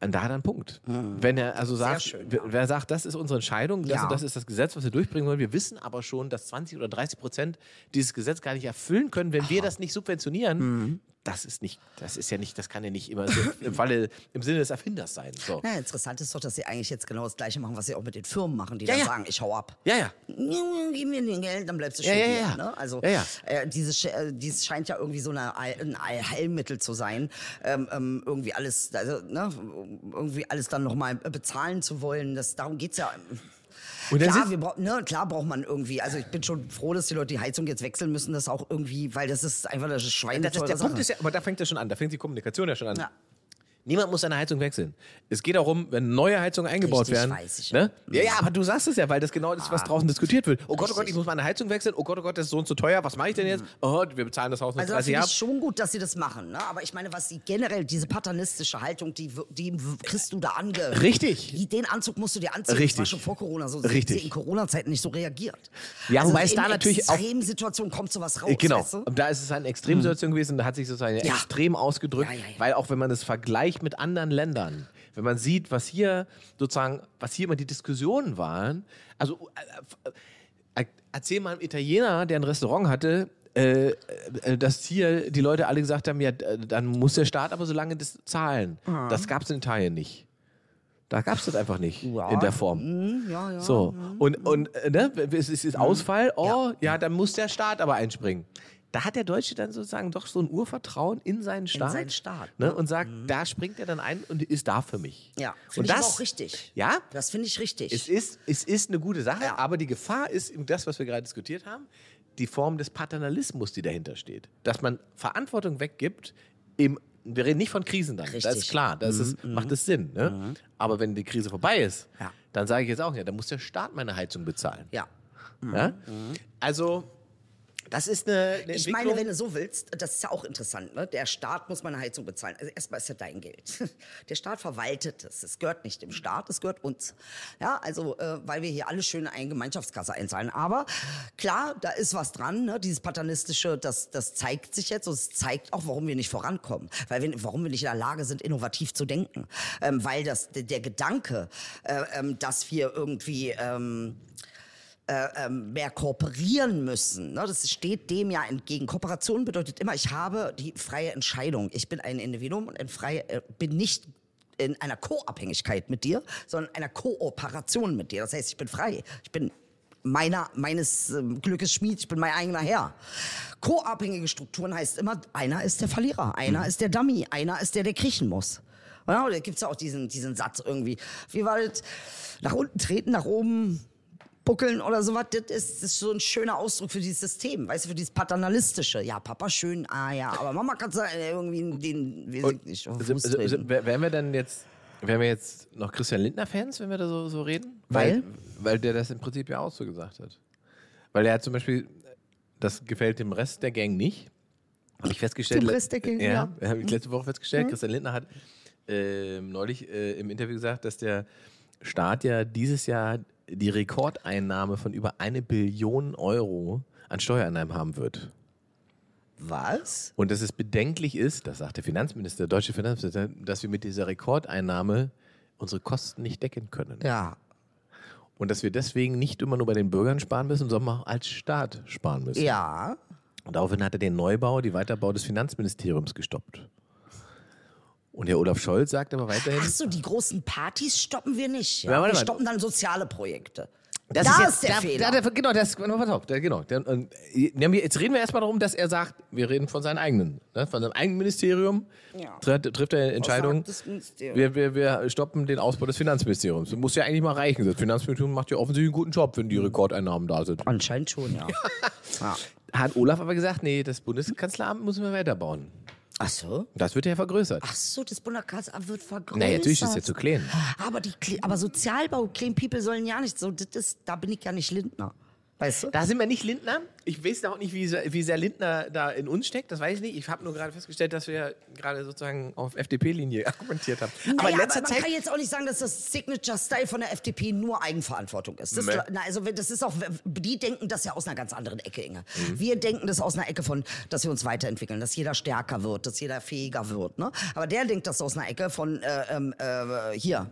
Und da hat er einen Punkt. Wenn er also sagt, schön, wer, wer sagt, das ist unsere Entscheidung, das Ja. das ist das Gesetz, was wir durchbringen wollen. Wir wissen aber schon, dass 20 oder 30 Prozent dieses Gesetz gar nicht erfüllen können, wenn wir das nicht subventionieren. Mhm. Das ist nicht, das ist ja nicht, das kann ja nicht immer so im Falle, im Sinne des Erfinders sein. So. Ja, interessant ist doch, dass sie eigentlich jetzt genau das Gleiche machen, was sie auch mit den Firmen machen, die Ja, dann ja. sagen, ich hau ab. Ja, ja. Gib mir den Geld, dann bleibst du Ja, schön ja, hier. ja. Ne? Also. Äh, dieses, äh, dieses scheint ja irgendwie so eine, ein Allheilmittel zu sein, ähm, ähm, irgendwie alles, also, ne, irgendwie alles dann nochmal bezahlen zu wollen. Das, darum geht's ja. Klar, wir brauch, ne, klar braucht man irgendwie, also ich bin schon froh, dass die Leute die Heizung jetzt wechseln müssen, das auch irgendwie, weil das ist einfach Das ist, schweineteure der Sache. Punkt ist ja, aber da fängt ja schon an, da fängt die Kommunikation ja schon an. Ja. Niemand muss seine Heizung wechseln. Es geht darum, wenn neue Heizungen eingebaut Richtig, werden. weiß ich. Ne? Ja, ja, aber du sagst es ja, weil das genau ist, was draußen diskutiert wird. Oh Gott, oh Gott, ich muss meine Heizung wechseln. Oh Gott, oh Gott, das ist so und so teuer. Was mache ich denn jetzt? Oh, wir bezahlen das Haus noch Also da 30 finde Jahre. ich schon gut, dass sie das machen. Ne? Aber ich meine, was sie generell, diese paternalistische Haltung, die, die kriegst du da ange... Richtig. Den Anzug musst du dir anziehen. Das Richtig. war schon vor Corona so. Richtig. In Corona-Zeiten nicht so reagiert. Ja, also wobei es in da natürlich auch- Extremsituationen kommt sowas raus, Genau. weißt du? Und da ist es eine Extremsituation gewesen, da hat sich sozusagen Ja. extrem ausgedrückt, ja, ja. weil auch wenn man das vergleicht mit anderen Ländern, wenn man sieht, was hier sozusagen, was hier immer die Diskussionen waren. Also äh, äh, erzähl mal einem Italiener, der ein Restaurant hatte, äh, äh, dass hier die Leute alle gesagt haben, ja, dann muss der Staat aber so lange das zahlen. Das gab es in Italien nicht. Da gab es das einfach nicht Ja, in der Form. mm, ja, ja. So, und, und äh, ne, es ist ist Ausfall, oh, ja. dann muss der Staat aber einspringen. Da hat der Deutsche dann sozusagen doch so ein Urvertrauen in seinen Staat. seinen Staat, Ne, ne? und sagt, da springt er dann ein und ist da für mich. Ja, finde ich das, auch richtig. Ja, Das finde ich richtig. es ist, es ist eine gute Sache, Ja. aber die Gefahr ist das, was wir gerade diskutiert haben, die Form des Paternalismus, die dahinter steht. Dass man Verantwortung weggibt, im, wir reden nicht von Krisen dann, das Richtig. Mhm, ist klar, das ist, macht es Sinn. Ne? Aber wenn die Krise vorbei ist, Ja. dann sage ich jetzt auch, ja, dann muss der Staat meine Heizung bezahlen. ja. Ja? Also, das ist eine, eine Ich meine, wenn du so willst, das ist ja auch interessant, ne? Der Staat muss meine Heizung bezahlen. Also erstmal ist ja dein Geld. <laughs> Der Staat verwaltet es. Es gehört nicht dem Staat, es gehört uns. Ja, also, äh, weil wir hier alle schön eine Gemeinschaftskasse einzahlen. Aber klar, da ist was dran, ne? Dieses Paternalistische, das, das zeigt sich jetzt und es zeigt auch, warum wir nicht vorankommen. Weil wir, warum wir nicht in der Lage sind, innovativ zu denken. Ähm, weil das, der, der Gedanke, äh, ähm, dass wir irgendwie, ähm, ähm, mehr kooperieren müssen. Ne? Das steht dem ja entgegen. Kooperation bedeutet immer, ich habe die freie Entscheidung. Ich bin ein Individuum und ein freie, äh, bin nicht in einer Co-Abhängigkeit mit dir, sondern einer Kooperation mit dir. Das heißt, ich bin frei. Ich bin meiner, meines ähm, Glückes Schmied, ich bin mein eigener Herr. Co-abhängige Strukturen heißt immer, einer ist der Verlierer, einer ist der Dummy, einer ist der, der kriechen muss. Ja, da gibt's ja auch diesen, diesen Satz irgendwie. Wie war das? Nach unten treten, nach oben buckeln oder sowas, das ist, das ist so ein schöner Ausdruck für dieses System, weißt du, für dieses paternalistische. Ja, Papa schön, ah ja, aber Mama kann sagen, irgendwie den, weiß ich nicht, Sind- sind- treten. sind- wär- Wären wir dann jetzt, wären wir jetzt noch Christian Lindner-Fans, wenn wir da so, so reden? Weil? Weil der das im Prinzip ja auch so gesagt hat. Weil er hat zum Beispiel, das gefällt dem Rest der Gang nicht. Habe ich festgestellt. Dem Rest der Gang, ja. ja. Mhm. Habe ich letzte Woche festgestellt. Christian Lindner hat ähm, neulich äh, im Interview gesagt, dass der Staat ja dieses Jahr die Rekordeinnahme von über eine Billion Euro an Steuereinnahmen haben wird. Was? Und dass es bedenklich ist, das sagt der Finanzminister, der deutsche Finanzminister, dass wir mit dieser Rekordeinnahme unsere Kosten nicht decken können. Ja. Und dass wir deswegen nicht immer nur bei den Bürgern sparen müssen, sondern auch als Staat sparen müssen. Ja. Und daraufhin hat er den Neubau, die Weiterbau des Finanzministeriums gestoppt. Und der Olaf Scholz sagt aber weiterhin, Ach so, die großen Partys stoppen wir nicht. Ja? Ja, wir stoppen dann soziale Projekte. Das da jetzt- ist der da, Fehler. Da, da, genau, das, pass auf, da, genau. Der, äh, jetzt reden wir erstmal darum, dass er sagt, wir reden von seinem eigenen, ne, von seinem eigenen Ministerium. Ja. Trifft, trifft er Entscheidung, Außerhalb des Ministeriums. wir, wir, wir stoppen den Ausbau des Finanzministeriums. Das muss ja eigentlich mal reichen. Das Finanzministerium macht ja offensichtlich einen guten Job, wenn die Rekordeinnahmen da sind. Anscheinend schon, ja. <laughs> ja. Hat Olaf aber gesagt, nee, das Bundeskanzleramt müssen wir weiterbauen. Ach so? Das wird ja vergrößert. Ach so, das Bundeskanzleramt wird vergrößert. naja, natürlich ist es ja zu klein. Aber, die, aber Sozialbau, Clean People sollen ja nicht so, das ist, da bin ich ja nicht Lindner. Weißt du? Da sind wir nicht Lindner. Ich weiß auch nicht, wie sehr, wie sehr Lindner da in uns steckt. Das weiß ich nicht. Ich habe nur gerade festgestellt, dass wir gerade sozusagen auf FDP-Linie <laughs> argumentiert haben. aber in Naja, letzter aber man Zeit. kann jetzt auch nicht sagen, dass das Signature-Style von der FDP nur Eigenverantwortung ist. Das, Nee. na, also das ist auch, die denken das ja aus einer ganz anderen Ecke, Inge. Mhm. Wir denken das aus einer Ecke von, dass wir uns weiterentwickeln, dass jeder stärker wird, dass jeder fähiger wird. Ne? Aber der denkt das aus einer Ecke von, äh, ähm, äh, hier,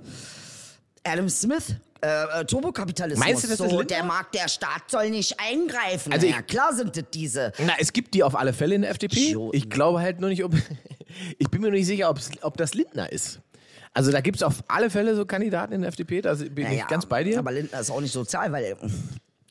Adam Smith. Äh, äh, Turbokapitalismus. Meinst du, das ist so, Lindner? der mag, der Staat soll nicht eingreifen. Also ja, ich- klar sind das diese. Na, es gibt die auf alle Fälle in der FDP. Idioten. Ich glaube halt nur nicht, ob. <laughs> ich bin mir noch nicht sicher, ob das Lindner ist. Also da gibt es auf alle Fälle so Kandidaten in der FDP, da bin ich Naja, ganz bei dir. Aber Lindner ist auch nicht sozial, weil er,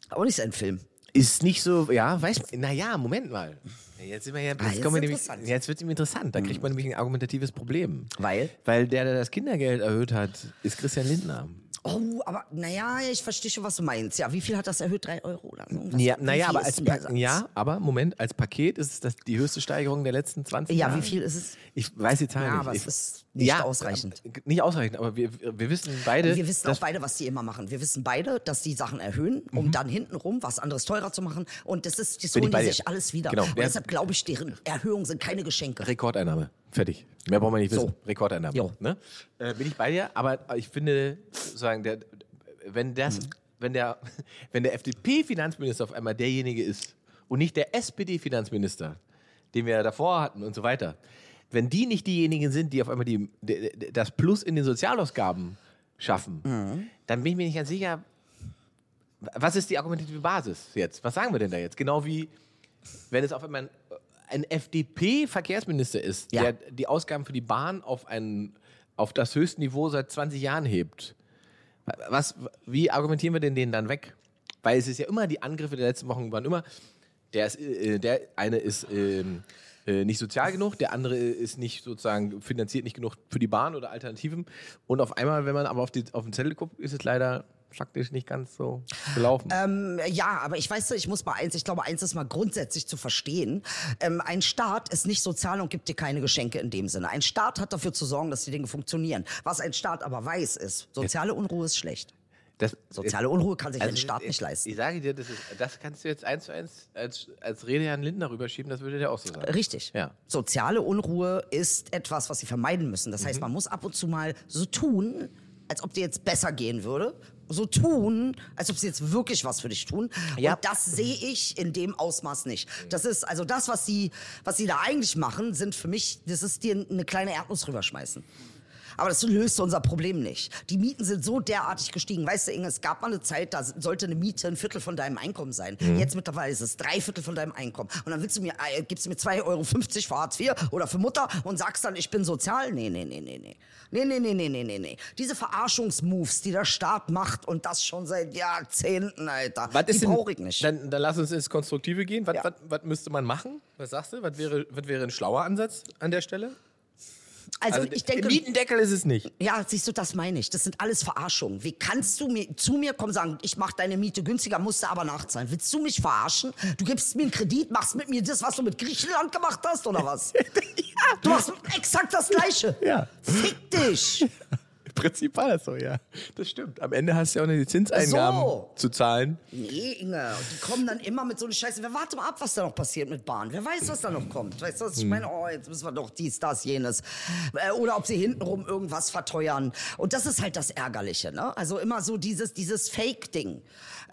auch nicht sein Film. ist nicht so, ja, weiß man, naja, Moment mal. Jetzt, sind wir ja, jetzt, Ah, jetzt kommen wir nämlich, jetzt wird es ihm interessant. Da kriegt man nämlich ein argumentatives Problem. Weil? Weil der, der das Kindergeld erhöht hat, ist Christian Lindner. Oh, aber naja, ich verstehe schon, was du meinst. Ja, wie viel hat das erhöht? Drei Euro oder so? Was- Ja, naja, aber als ja, aber Moment, als Paket ist es das die höchste Steigerung der letzten 20 Ja, Jahre. wie viel ist es? Ich weiß die Zahl Ja, nicht. aber ich, es ist nicht ausreichend. äh, Nicht ausreichend, aber wir, wir wissen beide. Wir wissen auch beide, was die immer machen. Wir wissen beide, dass die Sachen erhöhen, um dann hintenrum was anderes teurer zu machen. Und das ist, das Bin holen die dir. sich alles wieder. Genau. Und deshalb glaube ich, deren Erhöhungen sind keine Geschenke. Rekordeinnahme. Fertig. Mehr brauchen wir nicht wissen. So. Rekordeinnahme. Jo. Ne? Äh, bin ich bei dir, aber ich finde, sozusagen, der, wenn, das, Hm. wenn der, <laughs> wenn der FDP-Finanzminister auf einmal derjenige ist und nicht der SPD-Finanzminister, den wir davor hatten und so weiter, wenn die nicht diejenigen sind, die auf einmal die, das Plus in den Sozialausgaben schaffen, Mhm. dann bin ich mir nicht ganz sicher, was ist die argumentative Basis jetzt? Was sagen wir denn da jetzt? Genau wie, wenn es auf einmal ein, ein FDP-Verkehrsminister ist, Ja. der die Ausgaben für die Bahn auf, ein, auf das höchste Niveau seit 20 Jahren hebt. Was, wie argumentieren wir denn den dann weg? Weil es ist ja immer, die Angriffe der letzten Wochen waren immer, der, ist, äh, der eine ist ähm, äh, nicht sozial genug, der andere ist nicht sozusagen finanziert nicht genug für die Bahn oder Alternativen. Und auf einmal, wenn man aber auf, die, auf den Zettel guckt, ist es leider faktisch nicht ganz so gelaufen. Ähm, ja, aber ich weiß, ich muss mal eins, ich glaube, eins ist mal grundsätzlich zu verstehen. Ähm, ein Staat ist nicht sozial und gibt dir keine Geschenke in dem Sinne. Ein Staat hat dafür zu sorgen, dass die Dinge funktionieren. Was ein Staat aber weiß, ist, soziale Unruhe ist schlecht. Das, Soziale Unruhe kann sich ein Also, Staat ich- nicht leisten. Ich sage dir, das, ist, das kannst du jetzt eins zu eins als, als Rede Herrn Lindner rüberschieben, das würde der auch so sagen. Richtig. Ja. Soziale Unruhe ist etwas, was sie vermeiden müssen. Das Mhm. heißt, man muss ab und zu mal so tun, als ob dir jetzt besser gehen würde. So tun, als ob sie jetzt wirklich was für dich tun. Ja. Und das sehe ich in dem Ausmaß nicht. Das ist, also das, was sie, was sie da eigentlich machen, sind für mich, das ist dir eine kleine Erdnuss rüberschmeißen. Aber das löst unser Problem nicht. Die Mieten sind so derartig gestiegen. Weißt du, Inge, es gab mal eine Zeit, da sollte eine Miete ein Viertel von deinem Einkommen sein. Jetzt mittlerweile ist es drei Viertel von deinem Einkommen. Und dann willst du mir, äh, gibst du mir 2,50 Euro für Hartz IV oder für Mutter und sagst dann, ich bin sozial? Nee, nee, nee, nee, nee. Nee, nee, nee, nee, nee, nee, nee. Diese Verarschungsmoves, die der Staat macht und das schon seit Jahrzehnten, Alter, Was die brauche ich nicht. Dann, dann lass uns ins Konstruktive gehen. Was, Ja. was, was müsste man machen? Was sagst du? Was wäre, was wäre ein schlauer Ansatz an der Stelle? Also, ich denke, Mietendeckel ist es nicht. Ja, siehst du, das meine ich. Das sind alles Verarschungen. Wie kannst du mir, zu mir kommen und sagen, ich mache deine Miete günstiger, musst du aber nachzahlen? Willst du mich verarschen? Du gibst mir einen Kredit, machst mit mir das, was du mit Griechenland gemacht hast, oder was? <laughs> Du machst exakt das Gleiche. Ja. Fick dich. <laughs> Im Prinzip war das so, ja. Das stimmt. Am Ende hast du ja auch noch die Zinseingaben So. zu zahlen. Nee, Inge, und die kommen dann immer mit so einer Scheiße. Wer warte mal ab, was da noch passiert mit Bahn? Wer weiß, was da noch kommt? Weißt du, was ich meine? Oh, jetzt müssen wir doch dies, das, jenes. Äh, Oder ob sie hintenrum irgendwas verteuern. Und das ist halt das Ärgerliche, ne? Also immer so dieses, dieses Fake-Ding.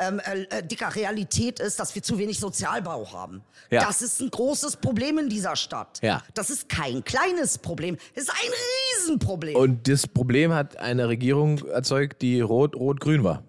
Ähm, äh, äh, dicker Realität ist, dass wir zu wenig Sozialbau haben. Ja. Das ist ein großes Problem in dieser Stadt. Ja. Das ist kein kleines Problem. Das ist ein Riesenproblem. Und das Problem hat eine Regierung erzeugt, die rot-rot-grün war.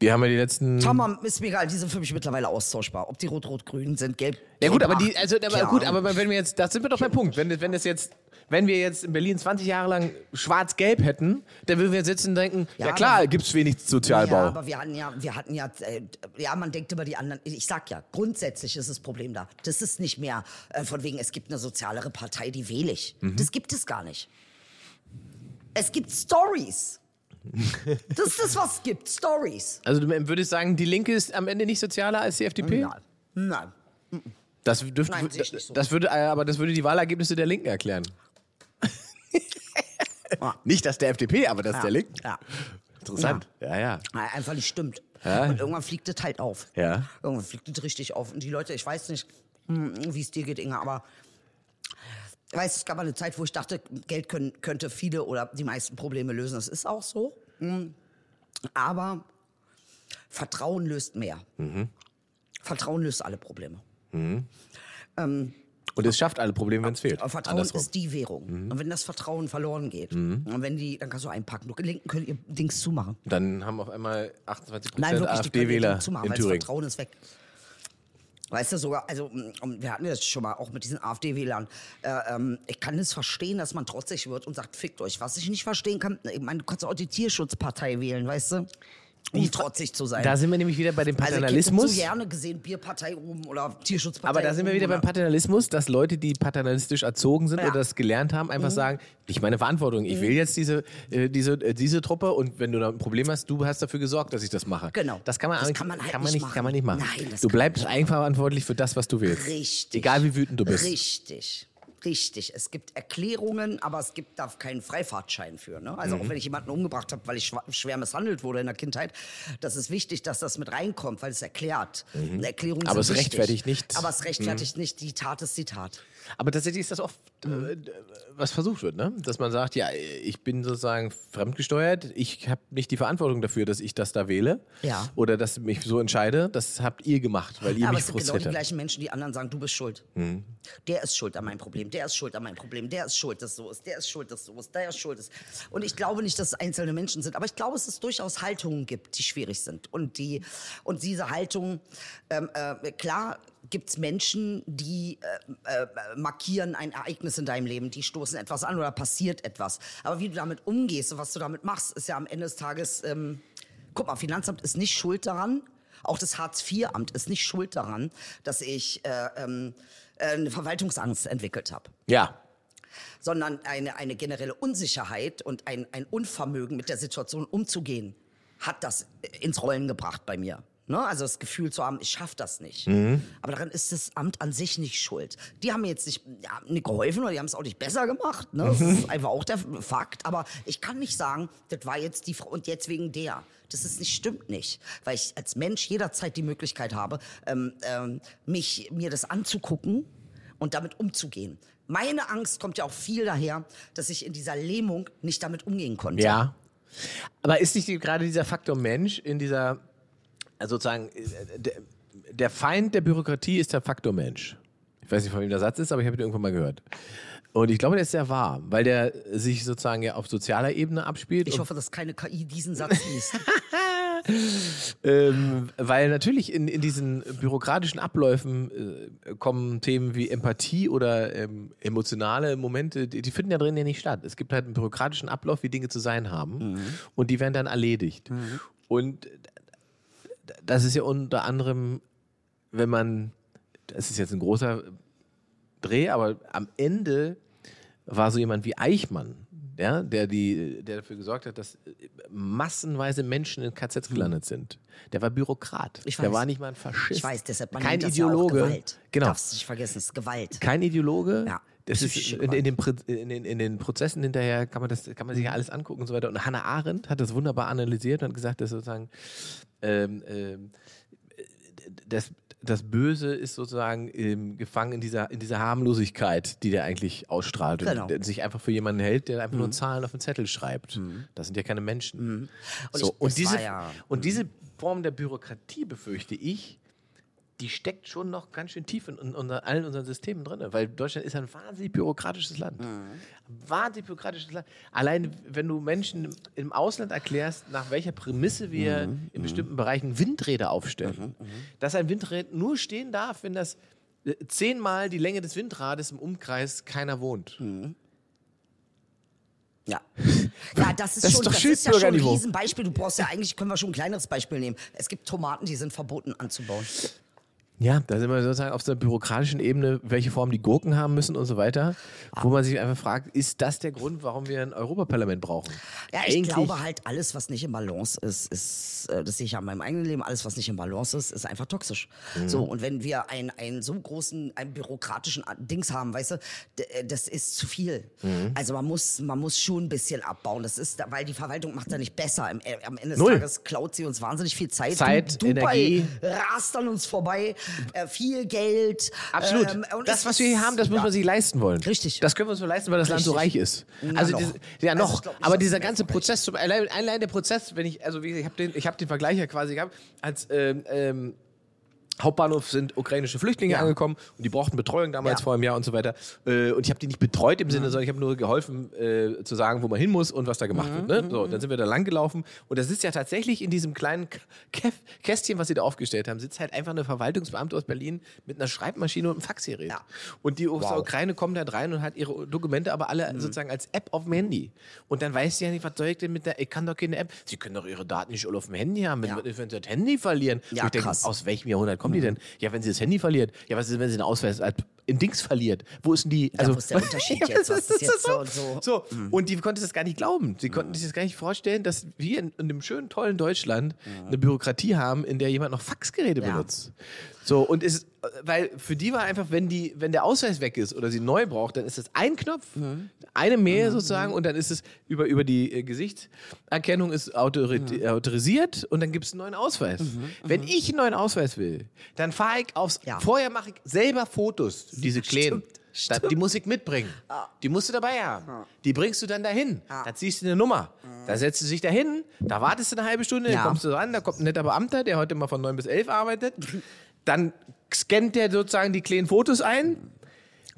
Wir haben ja die letzten. Tamam, ist mir egal, die sind für mich mittlerweile austauschbar. Ob die rot-rot-grün sind, gelb. Ja gut, aber die, also aber gut, aber wenn wir jetzt, da sind wir doch beim Punkt. Wenn, wenn es jetzt, wenn wir jetzt in Berlin 20 Jahre lang schwarz-gelb hätten, dann würden wir jetzt sitzen und denken, ja, Ja, klar, gibt es wenig Sozialbau. Ja, aber wir hatten ja, wir hatten ja, äh, ja, man denkt über die anderen. Ich sag ja, grundsätzlich ist das Problem da. Das ist nicht mehr äh, von wegen, es gibt eine sozialere Partei, die wähle ich. Mhm. Das gibt es gar nicht. Es gibt Stories. <laughs> Das ist das, was es gibt. Stories. also du würdest sagen, die Linke ist am Ende nicht sozialer als die FDP? Nein. Nein. Das, dürfte, Nein, so. das würde, aber das würde die Wahlergebnisse der Linken erklären. <laughs> Nicht das der FDP, aber das Ja. der Linken. Ja. Interessant. Ja, ja. Nein, Einfach nicht stimmt. Ja. Und irgendwann fliegt es halt auf. Ja. Irgendwann fliegt es richtig auf. Und die Leute, ich weiß nicht, hm, wie es dir geht, Inge, aber ich weiß, es gab mal eine Zeit, wo ich dachte, Geld können, könnte viele oder die meisten Probleme lösen. Das ist auch so. Hm. Aber Vertrauen löst mehr. Mhm. Vertrauen löst alle Probleme. Und es schafft alle Probleme, wenn es fehlt. Aber Vertrauen Andersrum. Mhm. ist die Währung. Und wenn das Vertrauen verloren geht, und wenn die, dann kannst du einpacken. Du Linken können ihr Dings zumachen. Dann haben auf einmal 28 Nein, wirklich, die können ihr AfD-Wähler in weil das Thüringen. Vertrauen ist weg. Weißt du sogar, also mm, wir hatten das schon mal auch mit diesen AfD-Wählern. Äh, ähm, ich kann es verstehen, dass man trotzig wird und sagt, fickt euch. Was ich nicht verstehen kann, ich meine, du kannst auch die Tierschutzpartei wählen, weißt du? Um trotzig zu sein. Da sind wir nämlich wieder bei dem also ich hätte Paternalismus. so gerne gesehen, Bierpartei oben oder Tierschutzpartei Aber da sind wir wieder beim Paternalismus, dass Leute, die paternalistisch erzogen sind Ja. Mhm. oder das gelernt haben, einfach sagen, nicht meine Verantwortung. Ich will jetzt diese, äh, diese, äh, diese Truppe und wenn du da ein Problem hast, du hast dafür gesorgt, dass ich das mache. Genau. Das kann man, Das kann man halt kann man nicht nicht, kann man nicht machen. machen. Nein, das du bleibst eigenverantwortlich für das, was du willst. Richtig. Egal wie wütend du bist. Richtig. Richtig. Es gibt Erklärungen, aber es gibt da keinen Freifahrtschein für. Ne? Also Mhm. auch wenn ich jemanden umgebracht habe, weil ich schwer misshandelt wurde in der Kindheit, das ist wichtig, dass das mit reinkommt, weil es erklärt. Eine Erklärung Mhm. Aber sind es wichtig. rechtfertigt nicht. Mhm. Aber es rechtfertigt nicht. Die Tat ist die Tat. Aber tatsächlich ist das oft äh, was versucht wird, ne? Dass man sagt, ja, ich bin sozusagen fremdgesteuert, ich habe nicht die Verantwortung dafür, dass ich das da wähle Ja. oder dass ich mich so entscheide. Das habt ihr gemacht, weil ihr Ja, aber mich es sind genau frustriert die habt. gleichen Menschen, die anderen sagen, du bist schuld. Mhm. Der ist schuld an meinem Problem, der ist schuld an meinem Problem, der ist schuld, dass so ist, der ist schuld, dass so ist, der ist schuld. Ist. Und ich glaube nicht, dass es einzelne Menschen sind, aber ich glaube, dass es durchaus Haltungen gibt, die schwierig sind. Und, die, und diese Haltungen, ähm, äh, klar gibt es Menschen, die äh, äh, markieren ein Ereignis in deinem Leben, die stoßen etwas an oder passiert etwas. Aber wie du damit umgehst und was du damit machst, ist ja am Ende des Tages, ähm, guck mal, Finanzamt ist nicht schuld daran, auch das Hartz-IV-Amt ist nicht schuld daran, dass ich äh, ähm, äh, eine Verwaltungsangst entwickelt habe, Ja. sondern eine, eine generelle Unsicherheit und ein, ein Unvermögen mit der Situation umzugehen, hat das ins Rollen gebracht bei mir. Ne? Also das Gefühl zu haben, ich schaffe das nicht. Aber daran ist das Amt an sich nicht schuld. Die haben mir jetzt nicht, ja, nicht geholfen oder die haben es auch nicht besser gemacht. Ne? Das ist einfach auch der Fakt. Aber ich kann nicht sagen, das war jetzt die Frau und jetzt wegen der. Das ist nicht, stimmt nicht. Weil ich als Mensch jederzeit die Möglichkeit habe, ähm, ähm, mich, mir das anzugucken und damit umzugehen. Meine Angst kommt ja auch viel daher, dass ich in dieser Lähmung nicht damit umgehen konnte. Ja. Aber ist nicht die, gerade dieser Faktor Mensch in dieser, also sozusagen, äh, der, der Feind der Bürokratie ist der Faktor Mensch. Ich weiß nicht, von wem der Satz ist, aber ich habe ihn irgendwann mal gehört. Und ich glaube, der ist sehr wahr, weil der sich sozusagen ja auf sozialer Ebene abspielt. Ich und hoffe, dass keine KI diesen Satz liest. <laughs> Ähm, weil natürlich in, in diesen bürokratischen Abläufen äh, kommen Themen wie Empathie oder ähm, emotionale Momente, die, die finden ja drin ja nicht statt. Es gibt halt einen bürokratischen Ablauf, wie Dinge zu sein haben und die werden dann erledigt. Und d- d- das ist ja unter anderem, wenn man, das ist jetzt ein großer Dreh, aber am Ende war so jemand wie Eichmann, ja, der, die, der dafür gesorgt hat, dass massenweise Menschen in KZs gelandet sind. Der war Bürokrat. Ich Der weiß. war nicht mal ein Faschist. Ich weiß, deshalb man Kein nennt das Ideologe. Ja Gewalt. Genau. Darfst nicht vergessen, es ist Gewalt. Kein Ideologe. Ja. Das ist in, in, den, in, den, in den Prozessen hinterher kann man das kann man sich ja alles angucken und so weiter. Und Hannah Arendt hat das wunderbar analysiert und hat gesagt, dass sozusagen ähm, ähm, das, das Böse ist sozusagen ähm, gefangen in dieser, in dieser Harmlosigkeit, die der eigentlich ausstrahlt. Genau. Und sich einfach für jemanden hält, der einfach nur Zahlen auf den Zettel schreibt. Das sind ja keine Menschen. Und so, ich- und, diese, ja- und diese Form der Bürokratie, befürchte ich, die steckt schon noch ganz schön tief in, in unser, allen unseren Systemen drin. Weil Deutschland ist ein wahnsinnig bürokratisches Land. Wahnsinnig bürokratisches Land. Allein, wenn du Menschen im Ausland erklärst, nach welcher Prämisse wir in bestimmten Bereichen Windräder aufstellen, dass ein Windrad nur stehen darf, wenn das äh, zehnmal die Länge des Windrades im Umkreis keiner wohnt. Ja. <laughs> Ja, das ist Das ist schon, doch das ist ja schon ein. Riesenbeispiel. Du brauchst ja eigentlich, können wir schon ein kleineres Beispiel nehmen. Es gibt Tomaten, die sind verboten anzubauen. Ja, da sind wir sozusagen auf so einer bürokratischen Ebene, welche Form die Gurken haben müssen und so weiter, wo man sich einfach fragt, ist das der Grund, warum wir ein Europaparlament brauchen? Ja, ich Eigentlich- glaube halt, alles, was nicht im Balance ist, ist, äh, das sehe ich ja in meinem eigenen Leben, alles, was nicht im Balance ist, ist einfach toxisch. Mhm. So, und wenn wir einen, einen so großen, einen bürokratischen Dings haben, weißt du, äh, das ist zu viel. Mhm. Also man muss, man muss schon ein bisschen abbauen. Das ist, weil die Verwaltung macht ja nicht besser. Am, äh, am Ende des Null. Tages klaut sie uns wahnsinnig viel Zeit. Zeit, du, Energie. rast an uns vorbei, äh, viel Geld. Absolut. ähm, und das, was wir hier haben, das muss ja. man sich leisten wollen. Richtig. Das können wir uns nur leisten, weil das Land so reich Richtig. ist. Na Also, noch. diese- ja, Also noch. ich glaub nicht, aber dieser es ganze Prozess, zum, allein, allein der Prozess, wenn ich, also wie gesagt, ich habe den, ich hab den Vergleich ja quasi gehabt, als ähm, ähm, Hauptbahnhof sind ukrainische Flüchtlinge Ja. angekommen und die brauchten Betreuung damals Ja. vor einem Jahr und so weiter. Äh, und ich habe die nicht betreut im Sinne, sondern ich habe nur geholfen äh, zu sagen, wo man hin muss und was da gemacht Mhm, wird. Ne? So, dann sind wir da lang gelaufen und das ist ja tatsächlich in diesem kleinen Käf Kästchen, was sie da aufgestellt haben, sitzt halt einfach eine Verwaltungsbeamte aus Berlin mit einer Schreibmaschine und einem Faxgerät. Ja. Und die aus der Wow. Mhm. Ukraine kommen da rein und hat ihre Dokumente aber alle sozusagen als App auf dem Handy. Und dann weiß sie ja nicht, was soll ich denn mit der, ich kann doch keine App. Sie können doch ihre Daten nicht alle auf dem Handy haben, wenn, wenn sie das Handy verlieren. Ja, ich denke, krass. aus welchem Jahrhundert kommen die denn? Ja, wenn sie das Handy verliert. Ja, was ist, wenn sie den Ausweis in Dings verliert? Wo ist denn die? Also, wo ist der Unterschied <laughs> jetzt? Was ist jetzt so und so? so. Und die konnte das gar nicht glauben. Sie konnten sich das gar nicht vorstellen, dass wir in, in dem schönen, tollen Deutschland eine Bürokratie haben, in der jemand noch Faxgeräte Ja. benutzt. So, und es, weil für die war einfach, wenn die, wenn der Ausweis weg ist oder sie neu braucht, dann ist das ein Knopf, eine mehr sozusagen, und dann ist es über, über die äh, Gesichtserkennung ist autori autorisiert und dann gibt es einen neuen Ausweis. Wenn ich einen neuen Ausweis will, dann fahre ich aufs, Ja. vorher mache ich selber Fotos, diese <laughs> kleinen. Da, die Musik mitbringen. Die musst du dabei haben. Die bringst du dann dahin. Da ziehst du eine Nummer. Da setzt du dich dahin, da wartest du eine halbe Stunde, Ja. dann kommst du ran, da kommt ein netter Beamter, der heute mal von 9 bis 11 arbeitet. <laughs> Dann scannt der sozusagen die kleinen Fotos ein.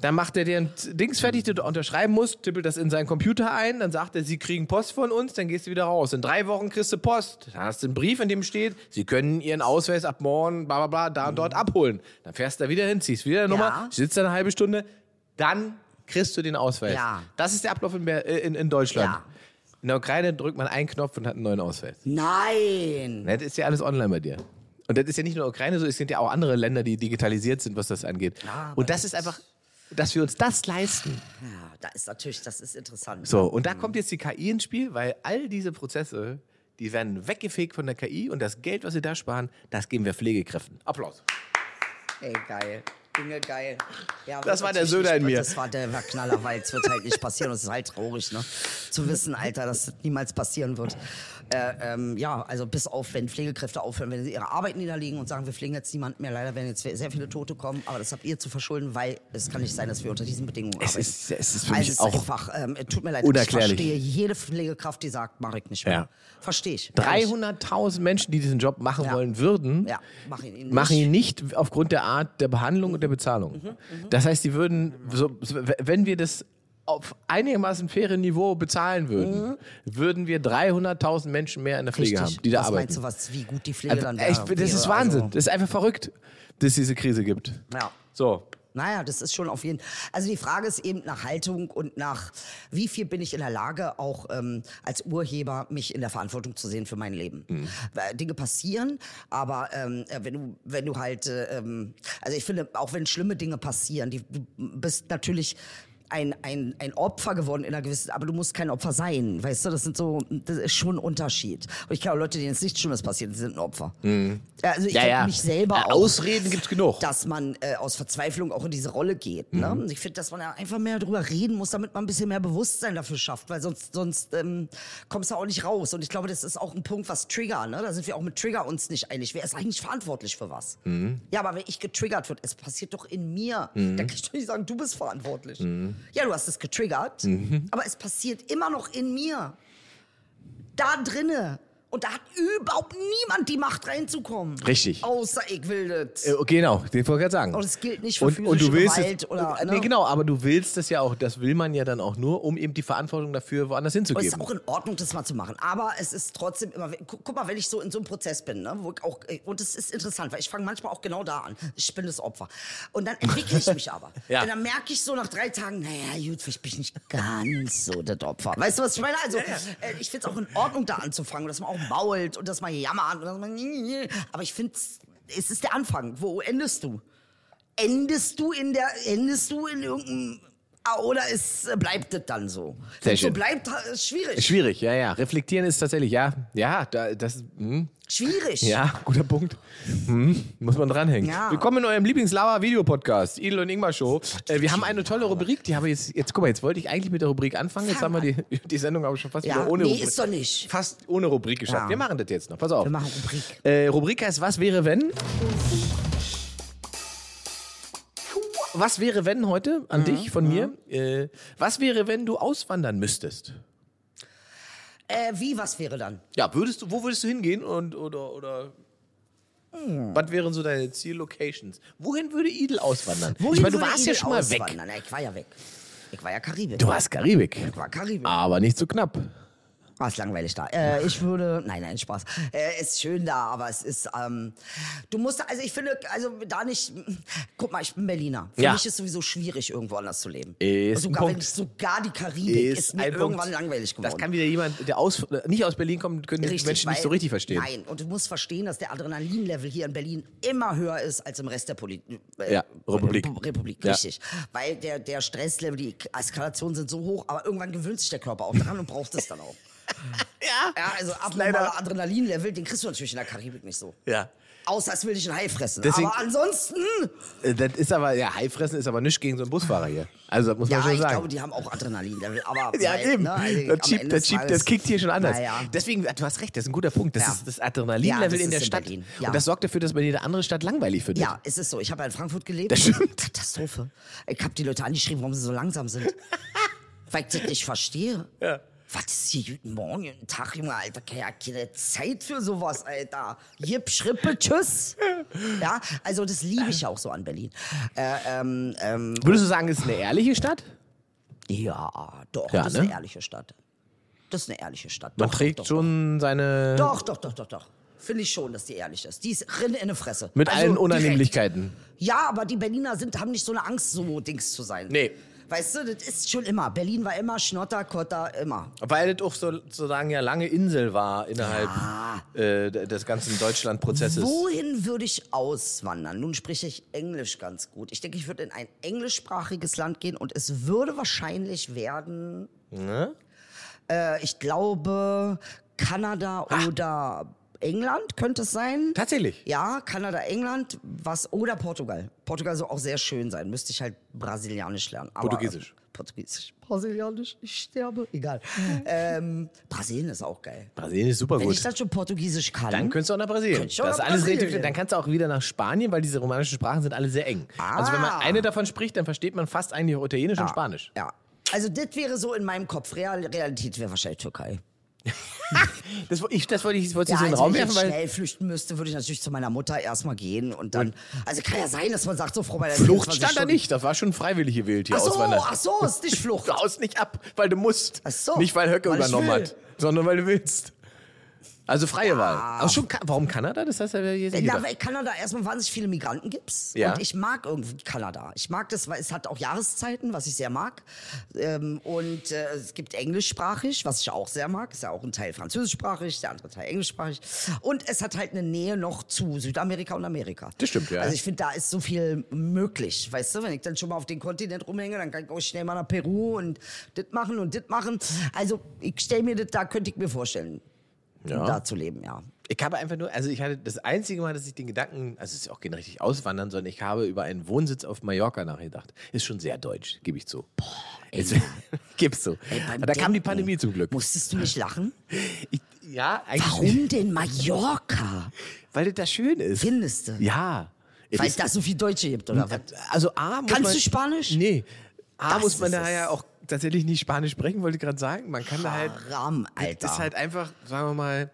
Dann macht er dir ein Dings fertig, das du unterschreiben musst, tippelt das in seinen Computer ein, dann sagt er, sie kriegen Post von uns, dann gehst du wieder raus. In drei Wochen kriegst du Post. Dann hast du einen Brief, in dem steht, sie können ihren Ausweis ab morgen, bla bla bla, da und dort abholen. Dann fährst du da wieder hin, ziehst wieder eine Nummer, Ja. sitzt da eine halbe Stunde, dann kriegst du den Ausweis. Ja. Das ist der Ablauf in, äh, in, in Deutschland. Ja. In der Ukraine drückt man einen Knopf und hat einen neuen Ausweis. Nein. Das ist ja alles online bei dir. Und das ist ja nicht nur Ukraine so, es sind ja auch andere Länder, die digitalisiert sind, was das angeht. Ja, und das ist einfach, dass wir uns das leisten. Ja, da ist natürlich, das ist interessant. So, und da kommt jetzt die KI ins Spiel, weil all diese Prozesse, die werden weggefegt von der KI und das Geld, was sie da sparen, das geben wir Pflegekräften. Applaus. Ey, geil. Dinge geil. Ja, Das war der Söder in mir. Das war der war Knaller, weil es wird halt nicht passieren. Und es ist halt traurig, ne? Zu wissen, Alter, dass das niemals passieren wird. Äh, ähm, ja, also bis auf, wenn Pflegekräfte aufhören, wenn sie ihre Arbeit niederlegen und sagen, wir pflegen jetzt niemanden mehr. Leider werden jetzt sehr viele Tote kommen, aber das habt ihr zu verschulden, weil es kann nicht sein, dass wir unter diesen Bedingungen Es arbeiten. ist- es ist für also mich es ist auch einfach, ähm, tut mir leid, unerklärlich. ich verstehe jede Pflegekraft, die sagt, mach ich nicht mehr. Ja. Verstehe ich. Ehrlich. 300.000 Menschen, die diesen Job machen Ja. wollen würden, Ja, mach ihn ihnen machen nicht. ihn nicht aufgrund der Art der Behandlung und der Bezahlung. Mhm, Das heißt, die würden, so, so, wenn wir das auf einigermaßen faire Niveau bezahlen würden, würden wir 300.000 Menschen mehr in der Pflege Mhm. Richtig. haben, die da was arbeiten. meinst du, was, wie gut die Pflege dann wäre? Das ist? Wahnsinn. Also, Das ist einfach verrückt, dass es diese Krise gibt. Ja. So. Naja, das ist schon auf jeden Also die Frage ist eben nach Haltung und nach, wie viel bin ich in der Lage, auch ähm, als Urheber mich in der Verantwortung zu sehen für mein Leben. Mhm. Dinge passieren, aber ähm, äh, wenn du, wenn du halt, äh, ähm, also ich finde, auch wenn schlimme Dinge passieren, die, du bist natürlich ein, ein, ein Opfer geworden in einer gewissen, aber du musst kein Opfer sein, weißt du, das sind so, das ist schon ein Unterschied. Und ich kenne auch Leute, denen es nichts Schlimmes passiert, die sind ein Opfer. Also ich Ja, ja. mich selber Äh, auch Ausreden gibt's genug. dass man äh, aus Verzweiflung auch in diese Rolle geht. Mhm. Ne? Und Ich finde, dass man ja einfach mehr darüber reden muss, damit man ein bisschen mehr Bewusstsein dafür schafft, weil sonst, sonst ähm, kommst du auch nicht raus. Und ich glaube, das ist auch ein Punkt, was Trigger, ne? da sind wir auch mit Trigger uns nicht einig. Wer ist eigentlich verantwortlich für was? Mhm. Ja, aber wenn ich getriggert wird, es passiert doch in mir, dann kann ich doch nicht sagen, du bist verantwortlich. Ja, du hast es getriggert, Mhm. aber es passiert immer noch in mir. Da drinne. Und da hat überhaupt niemand die Macht reinzukommen. Richtig. Außer ich will das. Äh, genau, den wollte ich gerade sagen. Und es gilt nicht für und, physische und du willst Gewalt es, oder, Nee, ne? genau, aber du willst das ja auch, das will man ja dann auch nur, um eben die Verantwortung dafür woanders Und es hinzugeben. ist auch in Ordnung, das mal zu machen. Aber es ist trotzdem immer. Guck, mal, wenn ich so in so einem Prozess bin, ne, wo ich auch, und es ist interessant, weil ich fange manchmal auch genau da an. Ich bin das Opfer. Und dann entwickle ich mich aber. <laughs> Ja. Und dann merke ich so nach drei Tagen, naja, gut, ich bin nicht ganz so das Opfer. Weißt du, was ich meine? Also, äh, ich finde es auch in Ordnung, da anzufangen, dass man auch mault und dass man jammert. Und dass man, aber ich finde, es ist der Anfang. Wo endest du? Endest du in der, endest du in irgendeinem, oder es äh, bleibt das dann so? Sehr Wenn es so bleibt, ist schwierig. Schwierig, ja, ja. Reflektieren ist tatsächlich, ja, ja, da, das, hm, Schwierig. ja, guter Punkt. Hm, muss man dranhängen. Ja. Willkommen in eurem Lieblingslauer-Video-Podcast, Idel und Ingmar Show. Äh, wir haben eine tolle Rubrik, die habe ich jetzt, jetzt, guck mal, jetzt wollte ich eigentlich mit der Rubrik anfangen, jetzt Fang haben wir die, die Sendung aber schon fast Ja, wieder ohne nee, Rubrik. ist doch nicht. Fast ohne Rubrik geschafft. Ja. Wir machen das jetzt noch, pass auf. Wir machen Rubrik. Äh, Rubrik heißt Was wäre wenn? Was wäre wenn heute an dich von mir? Äh, was wäre, wenn du auswandern müsstest? Äh, wie, was wäre dann? Ja, würdest du, wo würdest du hingehen und oder oder was wären so deine Ziellocations? Wohin würde Idel auswandern? ich meine, du warst ja Idel schon mal weg. ich war ja weg. Ich war ja Karibik. Du warst Karibik. Ich war Karibik. Aber nicht so knapp. Ah, ist langweilig da. Äh, ich würde, nein, nein, Spaß. Äh, ist schön da, aber es ist, ähm, du musst, also ich finde, also da nicht, guck mal, ich bin Berliner. Für Ja. mich ist sowieso schwierig, irgendwo anders zu leben. Ist ein sogar, wenn Punkt. ich, sogar die Karibik ist, mir ein irgendwann Punkt. langweilig geworden. Das kann wieder jemand, der aus, nicht aus Berlin kommt, können die Richtig, Menschen nicht weil- so richtig verstehen. Nein, und du musst verstehen, dass der Adrenalinlevel hier in Berlin immer höher ist als im Rest der Poli äh, Ja, Republik. Republik, Ja. richtig. Weil der, der Stresslevel, die Eskalationen sind so hoch, aber irgendwann gewöhnt sich der Körper auch daran und braucht es dann auch. <laughs> Ja. Ja, also abnormaler Adrenalinlevel, den kriegst du natürlich in der Karibik nicht so. Ja. Außer es will dich ein Hai fressen. Deswegen- aber ansonsten, Äh, Das ist aber, ja, Haifressen ist aber nichts gegen so einen Busfahrer hier. Also, das muss ja, man schon ich sagen. glaube, die haben auch Adrenalinlevel. Aber <laughs> Ja, weil, eben. ne, also das, Ende das, Tages- das kickt hier schon anders. Naja. Deswegen, du hast recht, das ist ein guter Punkt. Das Ja. ist das Ja, Adrenalinlevel in der in Stadt. Ja. Und das sorgt dafür, dass man jede andere Stadt langweilig findet. Ja, es ist so. Ich habe ja in Frankfurt gelebt. Das stimmt. Katastrophe. Ich habe die Leute angeschrieben, warum sie so langsam sind. <laughs> Weil ich das nicht verstehe. Ja. Was ist hier guten Morgen, guten Tag, Junge, Alter? Hab keine Zeit für sowas, Alter. Jip, Schrippe, tschüss. Ja, also das liebe ich auch so an Berlin. Äh, ähm, ähm, Würdest du sagen, es ist eine ehrliche Stadt? ja, doch, Ja, das ist ne? eine ehrliche Stadt. Das ist eine ehrliche Stadt. Man doch, trägt doch, schon seine. Doch, doch, doch, doch, doch. Finde ich schon, dass die ehrlich ist. Die ist Rinne in der Fresse. Mit Also allen direkt. Unannehmlichkeiten. Ja, aber die Berliner sind, haben nicht so eine Angst, so Dings zu sein. Nee. Weißt du, das ist schon immer. Berlin war immer Schnotter, Kotter, immer. Weil das auch so, sozusagen ja lange Insel war innerhalb äh, d- des ganzen Deutschland-Prozesses. Wohin würde ich auswandern? Nun spreche ich Englisch ganz gut. Ich denke, ich würde in ein englischsprachiges Land gehen und es würde wahrscheinlich werden, Ne? äh, ich glaube, Kanada Ah. oder England könnte es sein. Tatsächlich. Ja, Kanada, England, was oder Portugal. Portugal soll auch sehr schön sein. Müsste ich halt Brasilianisch lernen. Aber, Portugiesisch. äh, Portugiesisch. Brasilianisch, ich sterbe. Egal. ähm, Brasilien ist auch geil. Brasilien ist super Wenn gut. ich dann schon Portugiesisch kann. Dann könntest du auch nach Brasilien. Das ist alles Brasilien. relativ, dann kannst du auch wieder nach Spanien, weil diese romanischen Sprachen sind alle sehr eng. Also wenn man Ah. eine davon spricht, dann versteht man fast eigentlich auch Italienisch und Spanisch. Ja. Also das wäre so in meinem Kopf. Real, Realität wäre wahrscheinlich Türkei. Das, ich, das wollte ich, das wollte ich Ja, so in den Raum wenn ich werfen, jetzt weil schnell flüchten müsste, würde ich natürlich zu meiner Mutter erstmal gehen und dann. Also kann ja sein, dass man sagt, so Frau bei der Flucht 24 stand da nicht. Das war schon freiwillig gewählt hier Ach so, auswandern. ach so, ist nicht <laughs> Flucht. Du haust nicht ab, weil du musst. Ach so, Nicht, weil Höcke weil ich übernommen hat, sondern weil du willst. Also freie Wahl. Aber schon, warum Kanada? Das heißt ja Na, weil Kanada erstmal wahnsinnig viele Migranten gibt. Ja. Und ich mag irgendwie Kanada. Ich mag das, weil es hat auch Jahreszeiten, was ich sehr mag. Ähm, und äh, es gibt englischsprachig, was ich auch sehr mag. Ist ja auch ein Teil französischsprachig, der andere Teil englischsprachig. Und es hat halt eine Nähe noch zu Südamerika und Amerika. Das stimmt, ja. Also ich finde, da ist so viel möglich. Weißt du, wenn ich dann schon mal auf den Kontinent rumhänge, dann kann ich auch schnell mal nach Peru und das machen und das machen. Also ich stelle mir das, da könnte ich mir vorstellen, Ja. da zu leben, ja. Ich habe einfach nur, also ich hatte das einzige Mal, dass ich den Gedanken, also es ist ja auch kein richtig auswandern, sondern ich habe über einen Wohnsitz auf Mallorca nachgedacht. Ist schon sehr deutsch, gebe ich zu. Jetzt, <laughs> gib's so. Ey, da kam die Pandemie zum Glück. Musstest du nicht lachen? <laughs> Ich, ja, eigentlich Warum denn Mallorca? weil das da schön ist. Findest du? Ja. Weil ist- es da so viel Deutsche gibt, oder was? Also A, muss Kannst man, du Spanisch? Nee. A, Das muss man ist da ja auch tatsächlich nicht Spanisch sprechen, wollte ich gerade sagen. Man kann da halt, Haram, das Alter. ist halt einfach, sagen wir mal,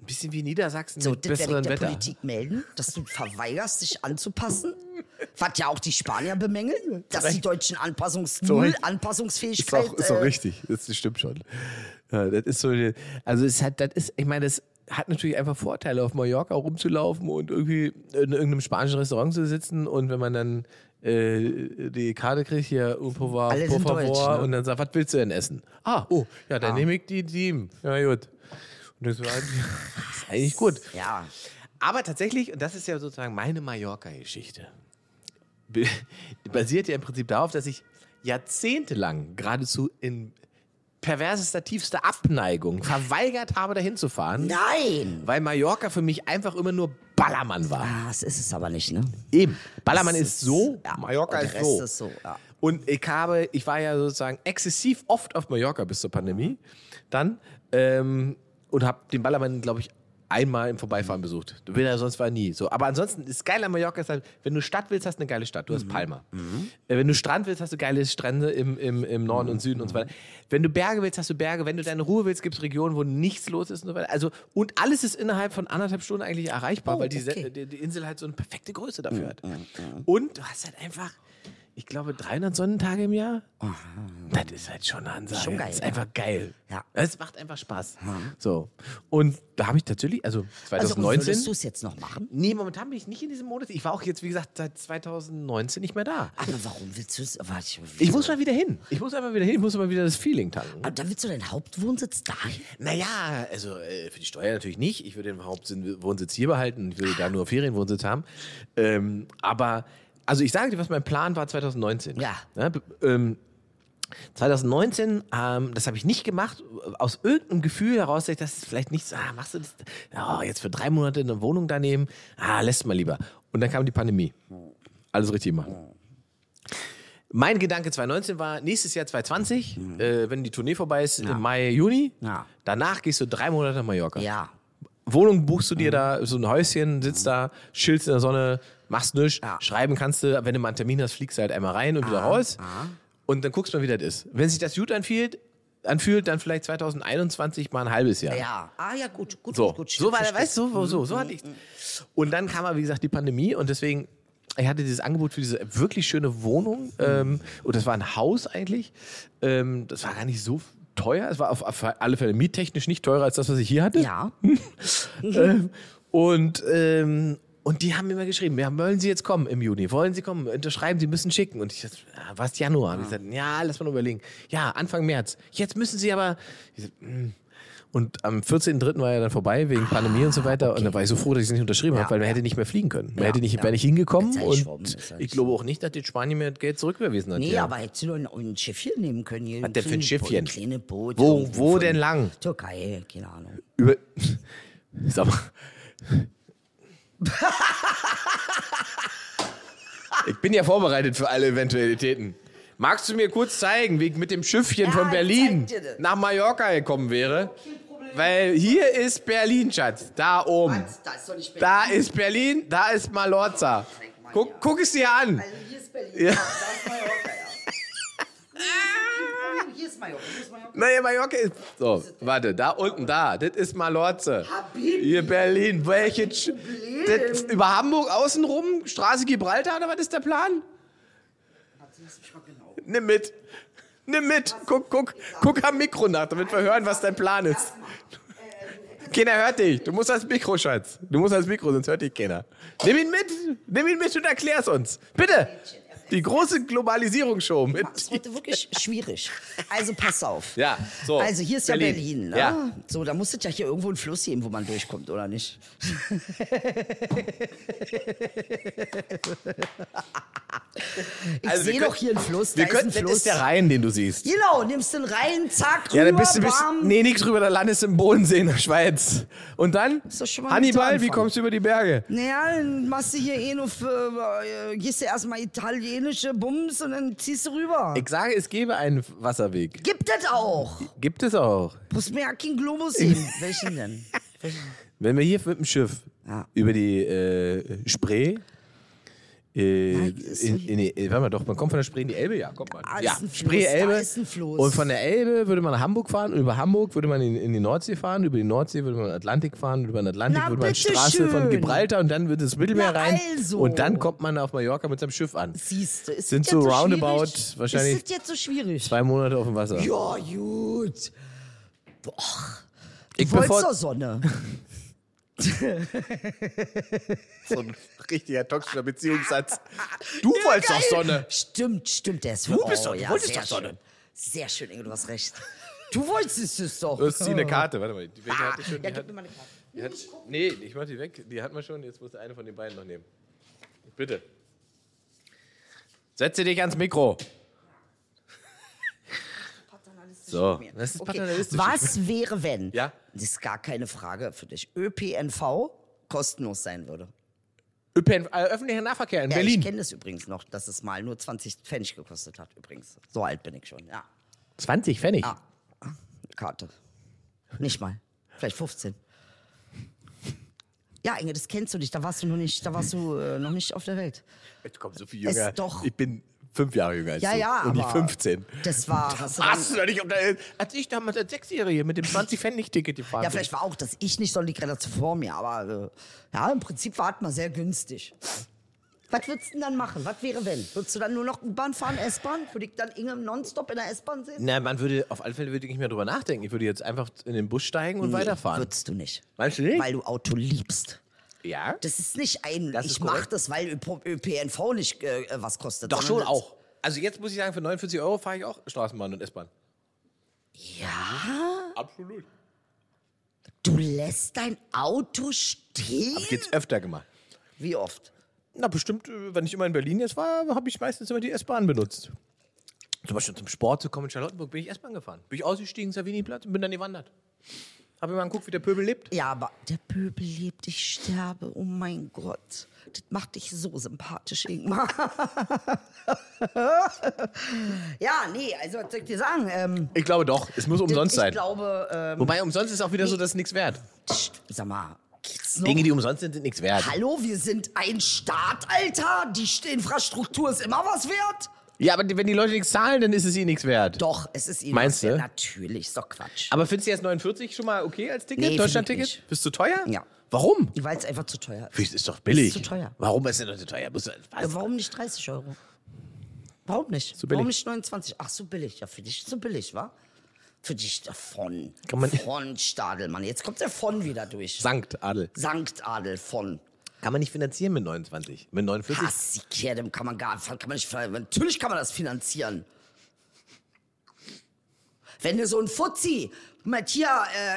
ein bisschen wie Niedersachsen so, mit das besseren der Wetter. Politik melden, dass du verweigerst, dich anzupassen. Was ja auch die Spanier bemängeln, dass die Deutschen Anpassungs So null recht. Ist Anpassungsfähigkeit. auch, ist auch äh, richtig, das stimmt schon. Ja, das ist so, also es hat, das ist, ich meine, das hat natürlich einfach Vorteile, auf Mallorca rumzulaufen und irgendwie in irgendeinem spanischen Restaurant zu sitzen und wenn man dann äh, die Karte kriegt, hier, un favor, Alle por favor, deutsch, ne? und dann sagt, was willst du denn essen? Ah, oh, ja, dann nehme ich die sieben. Ja, gut. Und das war <laughs> ist eigentlich gut. Ja, Aber tatsächlich, und das ist ja sozusagen meine Mallorca-Geschichte, <laughs> basiert ja im Prinzip darauf, dass ich jahrzehntelang geradezu in perversester, tiefster Abneigung verweigert habe, dahin zu fahren, nein! weil Mallorca für mich einfach immer nur Ballermann war. Ah, das ist es aber nicht, ne? Eben. Ballermann Das ist so, ja, Mallorca ist so. ist so, ja. Und ich habe, ich war ja sozusagen exzessiv oft auf Mallorca bis zur Pandemie. Dann ähm, und habe den Ballermann, glaube ich, einmal im Vorbeifahren besucht. Du willst ja sonst war nie so. Aber ansonsten ist geil an Mallorca ist halt, wenn du Stadt willst, hast du eine geile Stadt. Du hast Palma. Äh, wenn du Strand willst, hast du geile Strände im, im, im Norden und Süden und so weiter. Wenn du Berge willst, hast du Berge. Wenn du deine Ruhe willst, gibt es Regionen, wo nichts los ist und so weiter. Also und alles ist innerhalb von anderthalb Stunden eigentlich erreichbar, Oh, weil die, okay. die, die Insel halt so eine perfekte Größe dafür hat. Und du hast halt einfach ich glaube, 300 Sonnentage im Jahr. Das ist halt schon eine Ansage. Schon geil, Das ist ja. einfach geil. Ja. Es macht einfach Spaß. So. Und da habe ich tatsächlich, also Also, 2019. würdest du es jetzt noch machen? nee, momentan bin ich nicht in diesem Modus. Ich war auch jetzt, wie gesagt, seit 2019 nicht mehr da. Aber warum willst du es? Warte, Ich muss mal wieder hin. Ich muss einfach wieder hin. Ich muss mal wieder das Feeling tanken. Aber dann willst du deinen Hauptwohnsitz dahin? Naja, also äh, für die Steuer natürlich nicht. Ich würde den Hauptwohnsitz hier behalten. Ich würde da nur Ferienwohnsitz haben. Ähm, aber, also ich sage dir, was mein Plan war 2019. Ja. b- ähm, 2019, ähm, das habe ich nicht gemacht, aus irgendeinem Gefühl heraus, dass ich das vielleicht nicht, so, ah, machst du das, oh, jetzt für drei Monate eine Wohnung da nehmen, ah, lässt mal lieber. Und dann kam die Pandemie. Alles richtig machen. Mein Gedanke 2019 war, nächstes Jahr 2020, äh, wenn die Tournee vorbei ist, im Mai, Juni, Ja. danach gehst du drei Monate nach Mallorca. Ja. Wohnung buchst du dir da, so ein Häuschen, sitzt da, chillst in der Sonne, machst nichts, Ja. schreiben kannst du, wenn du mal einen Termin hast, fliegst du halt einmal rein und wieder raus und dann guckst du mal, wie das ist. Wenn sich das gut anfühlt, anfühlt, dann vielleicht 2021 mal ein halbes Jahr. Ja. Ah, ja, gut, gut, So, gut, gut. so war der, weißt du, so, so, so hatte ich Und dann kam aber, wie gesagt, die Pandemie und deswegen, ich hatte dieses Angebot für diese wirklich schöne Wohnung ähm, und das war ein Haus eigentlich. Ähm, das war gar nicht so teuer, es war auf, auf alle Fälle miettechnisch nicht teurer als das, was ich hier hatte. Ja. <laughs> Ähm, und, ähm, und die haben mir immer geschrieben, ja, wollen Sie jetzt kommen im Juni? Wollen Sie kommen? Unterschreiben, Sie müssen schicken. Und ich dachte, ja, was Januar? Und ich sagte, ja, lass mal überlegen. Ja, Anfang März. Jetzt müssen Sie aber. Sagte, hm. Und am 14.03. war ja dann vorbei wegen Pandemie und so weiter. Und da war ich so froh, dass ich es nicht unterschrieben Ja, habe, weil man ja. hätte nicht mehr fliegen können. Man Ja, hätte nicht, ja. wäre nicht hingekommen. Ja Und ja ich glaube auch nicht, dass die Spanien mir Geld zurücküberwiesen hat. Nee, ja. aber hättest du doch ein, Schiffchen nehmen können. Hier, Was denn für ein Schiffchen? Ein kleines Boot. Wo- wo denn lang? Türkei, keine Ahnung. Über. <laughs> Sag mal. Ich bin ja vorbereitet für alle Eventualitäten. Magst du mir kurz zeigen, wie ich mit dem Schiffchen Ja, von Berlin nach Mallorca gekommen wäre? Weil hier ist Berlin, Schatz. Da oben. Da ist doch nicht Berlin. Da ist Berlin, da ist Malorza. Guck, guck es dir an. Also hier ist Berlin. Ja. Da ist Mallorca, ja. <laughs> Ist Mallorca. Hier ist Mallorca. Naja, Mallorca ist. So, warte, da unten, da. Das ist Malorze. Habibi. Hier Berlin. Welche. Das, über Hamburg außenrum? Straße Gibraltar oder was ist der Plan? Warte, lass mich mal genau. Nimm mit. Nimm mit. Guck, guck, guck am Mikro nach, damit wir hören, was dein Plan ist. <laughs> Keiner hört dich. Du musst ans Mikro, Schatz. Du musst ans Mikro, sonst hört dich keiner. Nimm ihn mit. Nimm ihn mit und erklär's uns. Bitte. Die große Globalisierungsshow mit. Das ist heute wirklich <laughs> schwierig. Also pass auf. Ja, so, Also hier ist Berlin. ja Berlin. Ne? Ja. So, da muss es ja hier irgendwo einen Fluss geben, wo man durchkommt, oder nicht? <laughs> ich Also, sehe doch hier einen Fluss. Wir da könnten, ist ein das Fluss. ist der Rhein, den du siehst. Genau, nimmst den Rhein, zack, Ja, dann bist du, bist, nee, nix rüber, dann landest du im Bodensee in der Schweiz. Und dann, Ist doch schon mal ein Hannibal, wie kommst du über die Berge? Naja, dann machst du hier eh noch für, äh, gehst du erstmal italienische Bums und dann ziehst du rüber. Ich sage, es gäbe einen Wasserweg. Gibt es auch. Gibt es auch. Muss mir ja kein Globus sehen. <laughs> Welchen denn? Wenn wir hier mit dem Schiff Ja. über die äh, Spree, äh, Nein, in, in die, äh, warte mal doch, man kommt von der Spree in die Elbe, ja, kommt man. Ah, ja, ist ein Fluss, Spree, da Elbe. ist ein Fluss. Und von der Elbe würde man nach Hamburg fahren und über Hamburg würde man in, in die Nordsee fahren, über die Nordsee würde man in den Atlantik fahren, über den Atlantik Na, würde man Straße von schön. Gibraltar und dann wird das Mittelmeer Na, rein also. und dann kommt man auf Mallorca mit seinem Schiff an. Siehst du, ist Sind so roundabout schwierig? wahrscheinlich Ist jetzt so schwierig? Zwei Monate auf dem Wasser. Ja, gut. Boah. Du Ich wolltest bevor- doch Sonne. So ein richtiger toxischer Beziehungssatz. Du wolltest doch Sonne. Stimmt, stimmt, der ist Du bist doch- du ja, wolltest sehr doch Sonne. Schön. Sehr schön, Inge, du hast recht. Du wolltest es doch. Du hast sie eine Karte. Warte mal, die, welche Ah, hatte ich schon? ja, Die gib hat, mir mal eine Karte. die hat, nee, ich mach die weg. Die hat man schon. Jetzt muss eine von den beiden noch nehmen. Bitte. Setze dich ans Mikro. So, das ist Okay. paternalistisch. Was wäre, wenn? Ja? Das ist gar keine Frage für dich. ÖPNV kostenlos sein würde. ÖPNV, äh, öffentlicher Nahverkehr in Ja, ich Berlin. kenne das übrigens noch, dass es mal nur 20 Pfennig gekostet hat, übrigens. So alt bin ich schon, ja. 20 Pfennig. Ah, Karte. Nicht mal. Vielleicht 15. Ja, Inge, das kennst du nicht. Da warst du noch nicht, da warst du äh, noch nicht auf der Welt. Jetzt kommt so viel jünger. doch- Ich bin fünf Jahre jünger als Ja, du. ja, Und nicht aber 15. Das war. Du Hast du doch nicht auf der, als ich damals als Sechsjährige mit dem 20-Pfennig-Ticket gefahren ja, vielleicht war auch das ich nicht, sondern die Relation vor mir. Aber äh, ja, im Prinzip war es mal sehr günstig. Was würdest du denn dann machen? Was wäre, wenn? Würdest du dann nur noch U-Bahn fahren, S-Bahn? Würde ich dann Inge nonstop in der S-Bahn sehen? Na, man würde, auf alle Fälle würde ich nicht mehr drüber nachdenken. Ich würde jetzt einfach in den Bus steigen und weiterfahren. Würdest du nicht. Meinst du nicht? Weil du Auto liebst. Ja? Das ist nicht ein, Das ich mach korrekt. das, weil ÖP- ÖPNV nicht äh, was kostet. Doch schon auch. Also jetzt muss ich sagen, für 49 Euro fahre ich auch Straßenbahn und S-Bahn. Ja? Absolut. Du lässt dein Auto stehen? Hab ich jetzt öfter gemacht. Wie oft? Na, bestimmt, äh, wenn ich immer in Berlin jetzt war, habe ich meistens immer die S-Bahn benutzt. Zum Beispiel zum Sport zu kommen in Charlottenburg bin ich S-Bahn gefahren. Bin ich ausgestiegen, Savini-Platz und bin dann gewandert. Hab mir mal geguckt, wie der Pöbel lebt. Ja, aber der Pöbel lebt, ich sterbe, oh mein Gott. Das macht dich so sympathisch, Ingmar. <laughs> ja, nee, also was soll ich dir sagen? Ähm, Ich glaube doch, es muss umsonst ich sein. glaube, ähm, Wobei umsonst ist auch wieder so, dass es nichts wert. tsch, sag mal, geht's noch? Dinge, die umsonst sind, sind nichts wert. Hallo, wir sind ein Staat, Alter. Die St- Infrastruktur ist immer was wert. Ja, aber wenn die Leute nichts zahlen, dann ist es ihnen nichts wert. Doch, es ist ihnen Meinst was wert. du? Natürlich, ist doch Quatsch. Aber findest du jetzt 49 schon mal okay als Ticket? Nee, Deutschland-Ticket? Bist du teuer? Ja. Warum? Weil es einfach zu teuer ist. Ist doch billig. Ist zu teuer. Warum ist denn das so teuer? Muss- warum nicht 30 Euro? Warum nicht? Zu billig. Warum nicht 29? Ach, so billig. Ja, für dich so billig, wa? Für dich davon. Kann man- von Stadelmann. Jetzt kommt der von wieder durch. Sankt Adel. Sankt Adel von. Kann man nicht finanzieren mit 29. Mit 49? Hassiker, dem kann man gar kann man nicht, natürlich kann man das finanzieren. Wenn du so ein Fuzzi mit hier,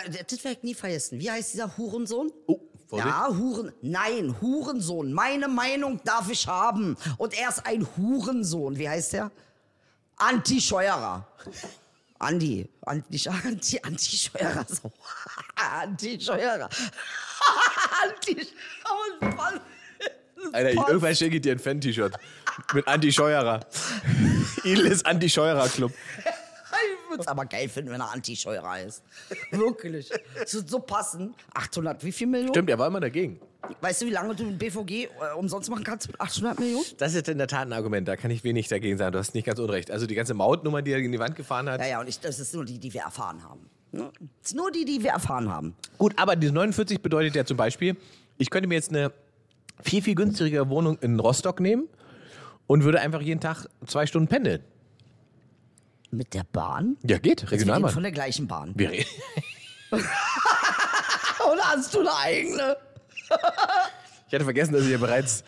äh, das werde ich nie vergessen. Wie heißt dieser Hurensohn? Oh, Vorsicht. Ja, Huren. Nein, Hurensohn. Meine Meinung darf ich haben. Und er ist ein Hurensohn. Wie heißt der? Anti-Scheuerer. Andi. Anti, Anti, Anti-Scheuerer. So. Anti-Scheuerer. Anti. Mann. Alter, ich, irgendwann schicke ich dir ein Fan-T-Shirt. mit Anti-Scheuerer. <laughs> Ist Anti-Scheuerer-Club. Ich würde es aber geil finden, wenn er Anti-Scheuerer ist. Wirklich. Das wird so passen. 800, wie viel Millionen? Stimmt, er war immer dagegen. Weißt du, wie lange du den BVG äh, umsonst machen kannst mit 800 Millionen? Das ist in der Tat ein Argument, da kann ich wenig dagegen sagen. Du hast nicht ganz unrecht. Also die ganze Mautnummer, die er in die Wand gefahren hat. Ja, ja, und ich, das ist nur die, die wir erfahren haben. Ne? Das ist nur die, die wir erfahren haben. Gut, aber diese 49 bedeutet ja zum Beispiel, ich könnte mir jetzt eine viel, viel günstigere Wohnung in Rostock nehmen und würde einfach jeden Tag zwei Stunden pendeln. Mit der Bahn? Ja, geht, Wir reden von Regionalbahn. der gleichen Bahn. Wir reden- <laughs> Oder hast du eine eigene? Ich hatte vergessen, dass ich ja bereits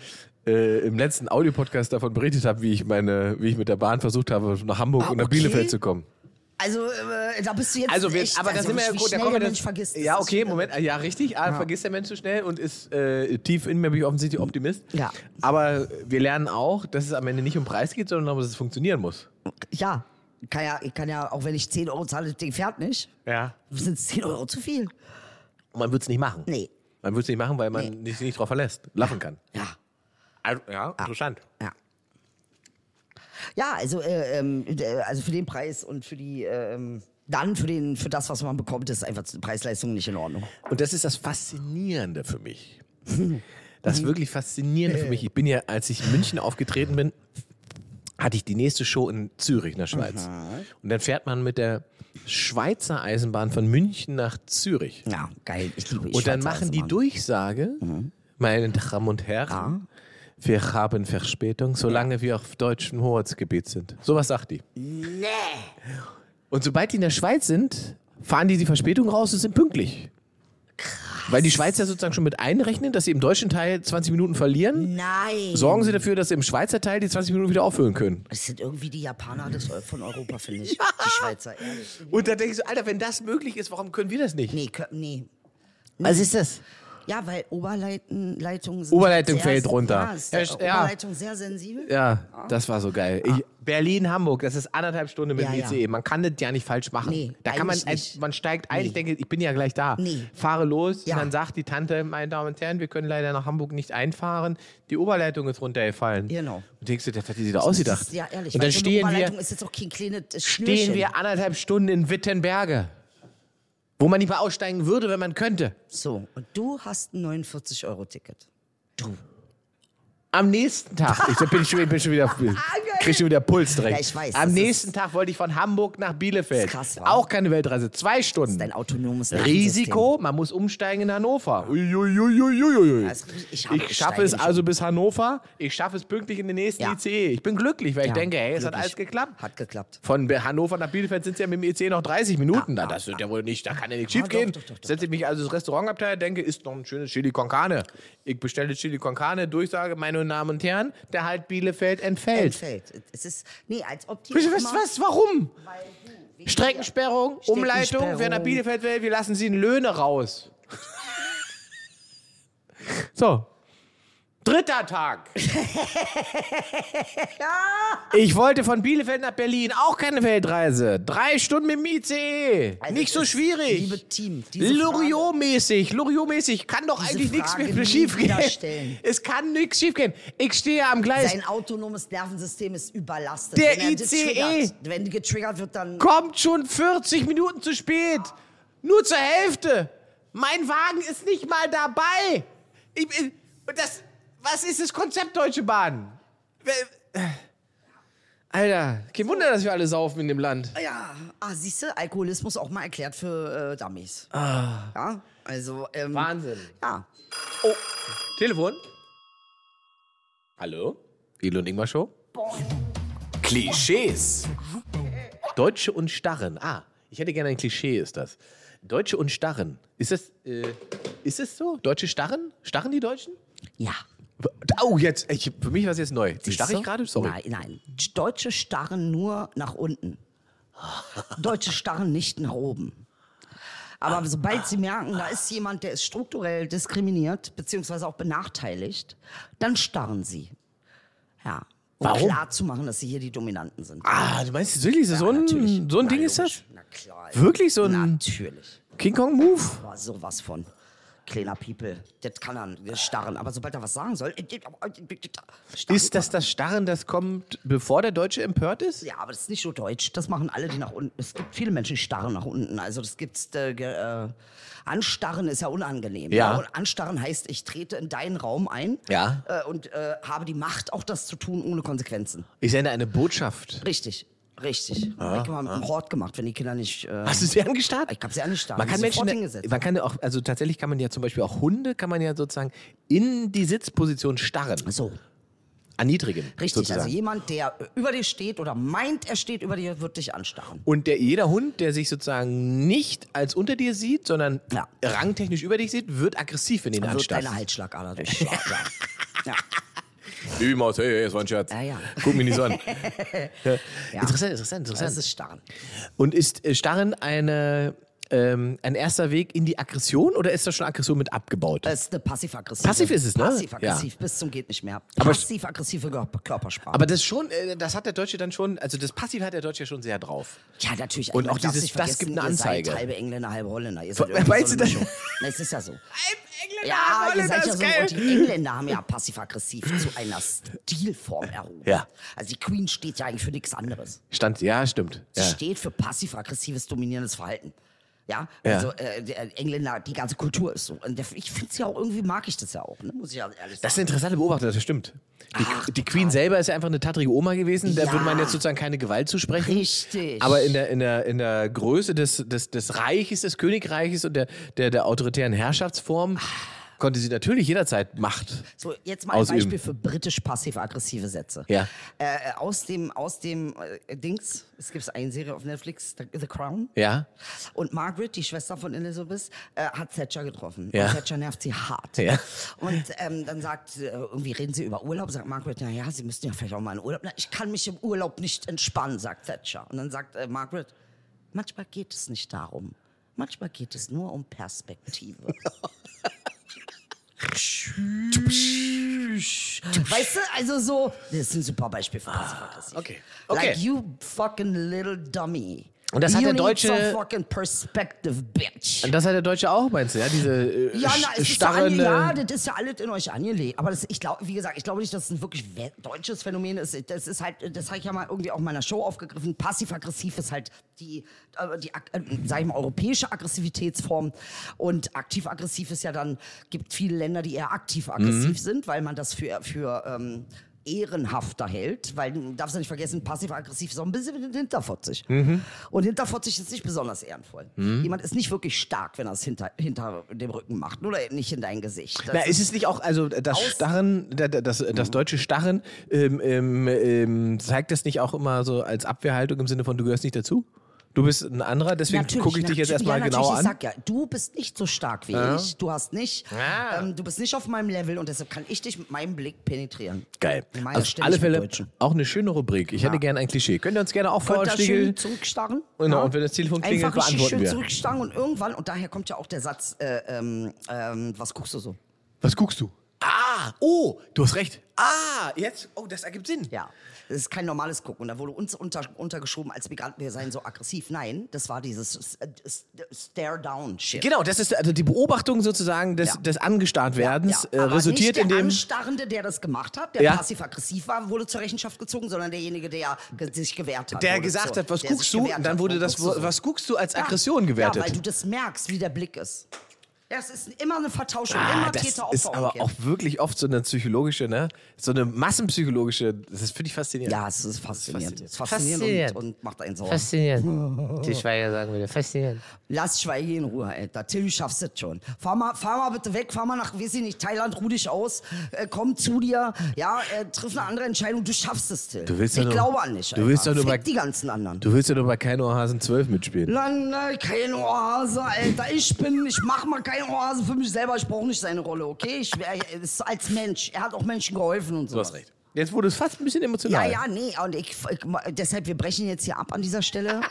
äh, im letzten Audiopodcast davon berichtet habe, wie ich meine, wie ich mit der Bahn versucht habe, nach Hamburg Ah, und nach okay. Bielefeld zu kommen. Also, äh, da bist du jetzt Also, wir, echt, aber da also sind wir ja gut, da kommen wir Mensch vergisst. Ja, okay, Moment, ja, richtig. Ah, vergisst der Mensch so schnell und ist äh, tief in mir bin ich offensichtlich Optimist. Ja. Aber wir lernen auch, dass es am Ende nicht um Preis geht, sondern darum, dass es funktionieren muss. Ja, kann ja, ich kann ja, auch wenn ich 10 Euro zahle, das Ding fährt nicht. Ja. Sind 10 Euro zu viel? Und man wird es nicht machen. Nee. Man wird es nicht machen, weil man sich nicht drauf verlässt, lachen kann. Ja. Also, ja, interessant. Ja. Ja, also, äh, ähm, äh, also für den Preis und für die, ähm, dann für, den, für das, was man bekommt, ist einfach die Preis-Leistung nicht in Ordnung. Und das ist das Faszinierende für mich. Das wirklich Faszinierende für mich. Ich bin ja, als ich in München aufgetreten bin, hatte ich die nächste Show in Zürich, in der Schweiz. Und dann fährt man mit der Schweizer Eisenbahn von München nach Zürich. Ja, geil. Ich liebe Und dann machen die. Durchsage, meine Damen und Herren, wir haben Verspätung, solange wir auf deutschem Hoheitsgebiet sind. Sowas sagt die. Nee. Und sobald die in der Schweiz sind, fahren die die Verspätung raus und sind pünktlich. Weil die Schweizer sozusagen schon mit einrechnen, dass sie im deutschen Teil 20 Minuten verlieren, Nein. sorgen sie dafür, dass sie im Schweizer Teil die 20 Minuten wieder auffüllen können. Das sind irgendwie die Japaner des, von Europa, finde ich. <laughs> Die Schweizer, ehrlich. Und da denke ich so, Alter, wenn das möglich ist, warum können wir das nicht? Nee, nee. Was ist das? Ja, weil Oberleitungen sind Oberleitung sehr, fällt runter. Ja, ist der Ja. Oberleitung sehr sensibel. Ja, das war so geil. Ich, Berlin, Hamburg, das ist anderthalb Stunden mit Ja, dem ja. ICE. Man kann das ja nicht falsch machen. Nee, da kann man, nicht. man steigt ein, Nee. ich denke, ich bin ja gleich da. Nee. Fahre los, Ja. und dann sagt die Tante, meine Damen und Herren, wir können leider nach Hamburg nicht einfahren. Die Oberleitung ist runtergefallen. Genau. Und denkst du, das hat die sich da ausgedacht. Ist, ja, ehrlich. Und dann so eine stehen Oberleitung wir, ist jetzt auch kein kleines stehen Schnürchen. wir anderthalb Stunden in Wittenberge. Wo man nicht mal aussteigen würde, wenn man könnte. So, und du hast ein 49-Euro-Ticket. Du. Am nächsten Tag, ich bin schon, bin schon wieder, <laughs> krieg schon wieder Puls direkt. Ja, ich weiß, Am das nächsten Tag wollte ich von Hamburg nach Bielefeld. Das ist krass, wa? Auch keine Weltreise, zwei Stunden. Dein autonomes Nervensystem. Risiko, man muss umsteigen in Hannover. Uiuiuiuiui. Das- ich Ich schaffe es also bis Hannover. Ich schaffe es pünktlich in den nächsten Ja. ICE. Ich bin glücklich, weil ich Ja, denke, hey, es hat glücklich. alles geklappt. Hat geklappt. Von Hannover nach Bielefeld sind es ja mit dem ICE noch 30 Minuten. Ja, da, das wird ja wohl nicht, da kann ja nichts schief gehen. Setze ich mich also ins Restaurantabteil, denke, ist noch ein schönes Chili con Carne. Ich bestelle Chili con Carne, Durchsage, meine Damen und Herren, der halt Bielefeld entfällt. Entfällt. Es ist, nee, als ob die Was, was, warum? Du, Streckensperrung, Umleitung, Streckensperrung. wer nach Bielefeld will, wir lassen sie in Löhne raus. <laughs> so. Dritter Tag. <laughs> Ich wollte von Bielefeld nach Berlin, auch keine Weltreise. Drei Stunden mit dem ICE. Also Nicht so schwierig. liebe Team, Loriot-mäßig, Loriot-mäßig. Kann doch eigentlich nichts mehr nie schief wieder gehen. stellen. Es kann nichts schief gehen. Ich stehe am Gleis. Sein autonomes Nervensystem ist überlastet. Der wenn ICE. Wenn getriggert wird, dann. kommt schon 40 Minuten zu spät. Nur zur Hälfte. Mein Wagen ist nicht mal dabei. Ich, das, was ist das Konzept Deutsche Bahn? Alter, kein Wunder, dass wir alle saufen in dem Land. Ja, ah, siehst du, Alkoholismus auch mal erklärt für äh, Dummies. Ja, also. Ähm, Wahnsinn. Ja. Oh, Telefon. Hallo? Elo und Ingmar Show? Klischees. Deutsche und Starren. Ah, ich hätte gerne ein Klischee, ist das. Deutsche und Starren. Ist das, äh, ist es so? Deutsche Starren? Starren die Deutschen? Ja. Oh, jetzt, ich, für mich war es jetzt neu. Siehst Starre ich gerade? Sorry. Nein, nein. Deutsche starren nur nach unten. <laughs> Deutsche starren nicht nach oben. Aber sobald sie merken, da ist jemand, der ist strukturell diskriminiert, beziehungsweise auch benachteiligt, dann starren sie. Ja. Um Warum? klar zu machen, dass sie hier die Dominanten sind. Ah, du meinst wirklich, so, Ja, ein, natürlich. so ein Na, Ding ist das? Na klar. Wirklich so ein Natürlich. King Kong-Move? Aber sowas von. Kleiner People, das kann er starren. Aber sobald er was sagen soll. äh, starren Ist das das Starren, das kommt, bevor der Deutsche empört ist? Ja, aber das ist nicht so deutsch. Das machen alle, die nach unten. Es gibt viele Menschen, die starren nach unten. Also das gibt's. Äh, äh, anstarren ist ja unangenehm. Ja. Und anstarren heißt, ich trete in deinen Raum ein. Ja. Äh, und äh, habe die Macht, auch das zu tun, ohne Konsequenzen. Ich sende eine Botschaft. Richtig. Richtig. Ah, ich habe mit dem Hort gemacht, wenn die Kinder nicht. Äh, Hast du sie angestarrt? Ich hab sie angestarrt. Man kann Menschen, hingesetzt. man kann auch, also tatsächlich kann man ja zum Beispiel auch Hunde, kann man ja sozusagen in die Sitzposition starren, so. erniedrigen. Richtig. sozusagen. Also jemand, der über dir steht oder meint, er steht über dir, wird dich anstarren. Und der, jeder Hund, der sich sozusagen nicht als unter dir sieht, sondern Ja. rangtechnisch über dich sieht, wird aggressiv, wenn du ihn Wird anstarrst. deine Halsschlagader <laughs> durchschlagen. ja. ja. Liebe Maus, hey, hey, das war ein Scherz. Ja, ja. Guck mich nicht so an. <laughs> ja. Interessant, interessant, interessant. Das ist starren. Und ist äh, Starren eine, ähm, ein erster Weg in die Aggression oder ist das schon Aggression mit abgebaut? Das ist eine passiv-aggressive. Passiv ist es, ne? Passiv-aggressiv, bis zum geht nicht mehr. Passiv-aggressive Kör- Körpersprache. Aber das schon, äh, das hat der Deutsche dann schon, also das Passiv hat der Deutsche ja schon sehr drauf. ja, natürlich. Und man auch dieses- das gibt eine ihr seid Anzeige. halbe Engländer, halbe Holländer. Ihr seid irgendwie <laughs> meinst so du das? Na, es ist ja so. Engländer, Ja, ihr seid ja das so. Und die Engländer haben ja passiv-aggressiv zu einer Stilform erhoben. Ja. Also die Queen steht ja eigentlich für nichts anderes. Stand, ja, stimmt. Sie Ja. steht für passiv-aggressives dominierendes Verhalten. Ja, Ja. also äh, der Engländer, die ganze Kultur ist so. Und ich finde es ja auch irgendwie, mag ich das ja auch, ne? muss ich ja ehrlich sagen. Das ist eine interessante Beobachtung, das stimmt. Die, Ach, die Queen selber ist ja einfach eine tattrige Oma gewesen, Ja. würde man jetzt sozusagen keine Gewalt zusprechen. Richtig. Aber in der, in der, in der Größe des, des, des Reiches, des Königreiches und der, der, der autoritären Herrschaftsform konnte sie natürlich jederzeit Macht. So, jetzt mal Ausüben. ein Beispiel für britisch passiv-aggressive Sätze. Ja. Äh, aus dem, aus dem äh, Dings, es gibt eine Serie auf Netflix, The, The Crown. Ja? Und Margaret, die Schwester von Elizabeth, äh, hat Thatcher getroffen. Ja. Und Thatcher nervt sie hart. Ja. Und ähm, dann sagt, äh, irgendwie reden sie über Urlaub, sagt Margaret, na ja, sie müssten ja vielleicht auch mal in Urlaub. Na, ich kann mich im Urlaub nicht entspannen, sagt Thatcher. Und dann sagt äh, Margaret, manchmal geht es nicht darum. Manchmal geht es nur um Perspektive. <laughs> Weißt du, also so, das ist ein super Beispiel für passiv-aggressiv. okay. Okay. Like you fucking little dummy. Und das hat you der need Deutsche- bitch. Und das hat der Deutsche auch, meinst du, ja? Diese äh, Ja, na, es ist ja, ja, das ist ja alles in euch angelegt. Aber das, ich glaube, wie gesagt, ich glaube nicht, dass es ein wirklich deutsches Phänomen ist. Das ist halt, das habe ich ja mal irgendwie auch in meiner Show aufgegriffen. Passiv-aggressiv ist halt die, äh, die äh, sag ich mal, europäische Aggressivitätsform. Und aktiv-aggressiv ist ja dann, gibt viele Länder, die eher aktiv-aggressiv Mhm. sind, weil man das für, für ähm, ehrenhafter hält, weil du darfst ja nicht vergessen, passiv-aggressiv ist auch ein bisschen wie hinterfotzig. Mhm. Und hinterfotzig ist nicht besonders ehrenvoll. Jemand ist nicht wirklich stark, wenn er es hinter, hinter dem Rücken macht oder nicht in dein Gesicht. Das Na, ist es nicht auch, also das Starren, da- da- das, das deutsche Starren, ähm, ähm, ähm, zeigt das nicht auch immer so als Abwehrhaltung im Sinne von, du gehörst nicht dazu? Du bist ein anderer, deswegen gucke ich dich jetzt erstmal ja, genauer natürlich. an. Ich sag ja, du bist nicht so stark wie ich. Du hast nicht, Ah. ähm, du bist nicht auf meinem Level und deshalb kann ich dich mit meinem Blick penetrieren. Geil. Meine, Also auf alle Fälle auch eine schöne Rubrik. Ich hätte gerne ein Klischee. Könnt ihr uns gerne auch vorstellen? schön zurückstarren. Genau, und wenn das Telefon klingelt, Einfach beantworten schön wir. zurückstarren und irgendwann, und daher kommt ja auch der Satz, äh, ähm, ähm, was guckst du so? Was guckst du? Ah! Ah, oh, du hast recht. Ah, jetzt, oh, das ergibt Sinn. Ja. Das ist kein normales Gucken. Da wurde uns unter, untergeschoben als Migranten, wir seien so aggressiv. Nein, das war dieses Stare-Down-Shit. Genau, das ist also die Beobachtung sozusagen des, Ja. des Angestarrt-Werdens äh, aber resultiert nicht der in dem. Anstarrende, der das gemacht hat, der Ja. passiv-aggressiv war, wurde zur Rechenschaft gezogen, sondern derjenige, der sich gewehrt hat. Der gesagt zur- hat, was der guckst du? Und dann wurde das, so? was guckst du als Ja. Aggression gewertet. Ja, weil du das merkst, wie der Blick ist. Es ist immer eine Vertauschung, Ah, immer das ist Täter-Opfer. aber auch wirklich oft so eine psychologische, ne? So eine massenpsychologische, das finde ich faszinierend. Ja, es ist faszinierend. Es ist faszinierend, Faszinierend. Und, und macht einen sauer. Faszinierend. <laughs> Die Schweiger sagen wieder, faszinierend. Lass Schweige in Ruhe, Alter. Till, du schaffst das schon. Fahr mal, fahr mal bitte weg, fahr mal nach, weiß ich nicht, Thailand, ruh dich aus, äh, komm zu dir, ja, äh, triff eine andere Entscheidung, du schaffst es, Till. Du willst ich ja nur- glaube an dich, du Alter. willst ja nur bei- die ganzen anderen. Du willst ja nur bei kein Ohrhasen 12 mitspielen. Nein, nein, kein Oase, Alter. Ich bin, ich mach mal kein Oase für mich selber. Ich brauche nicht seine Rolle, okay? Ich, er als Mensch. Er hat auch Menschen geholfen und so. Du hast recht. Jetzt wurde es fast ein bisschen emotional. Ja, ja, nee, und ich, ich, deshalb, wir brechen jetzt hier ab an dieser Stelle.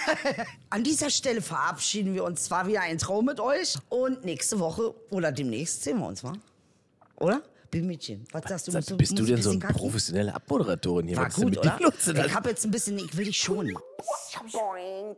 <laughs> an dieser Stelle verabschieden wir uns zwar wieder ein Traum mit euch und nächste Woche oder demnächst sehen wir uns, mal. Oder? Bimmädchen, was sagst du? Sag, Musst bist du denn so eine professionelle Abmoderatorin hier? War gut, oder? Ich hab jetzt ein bisschen, ich will dich schon. Boing.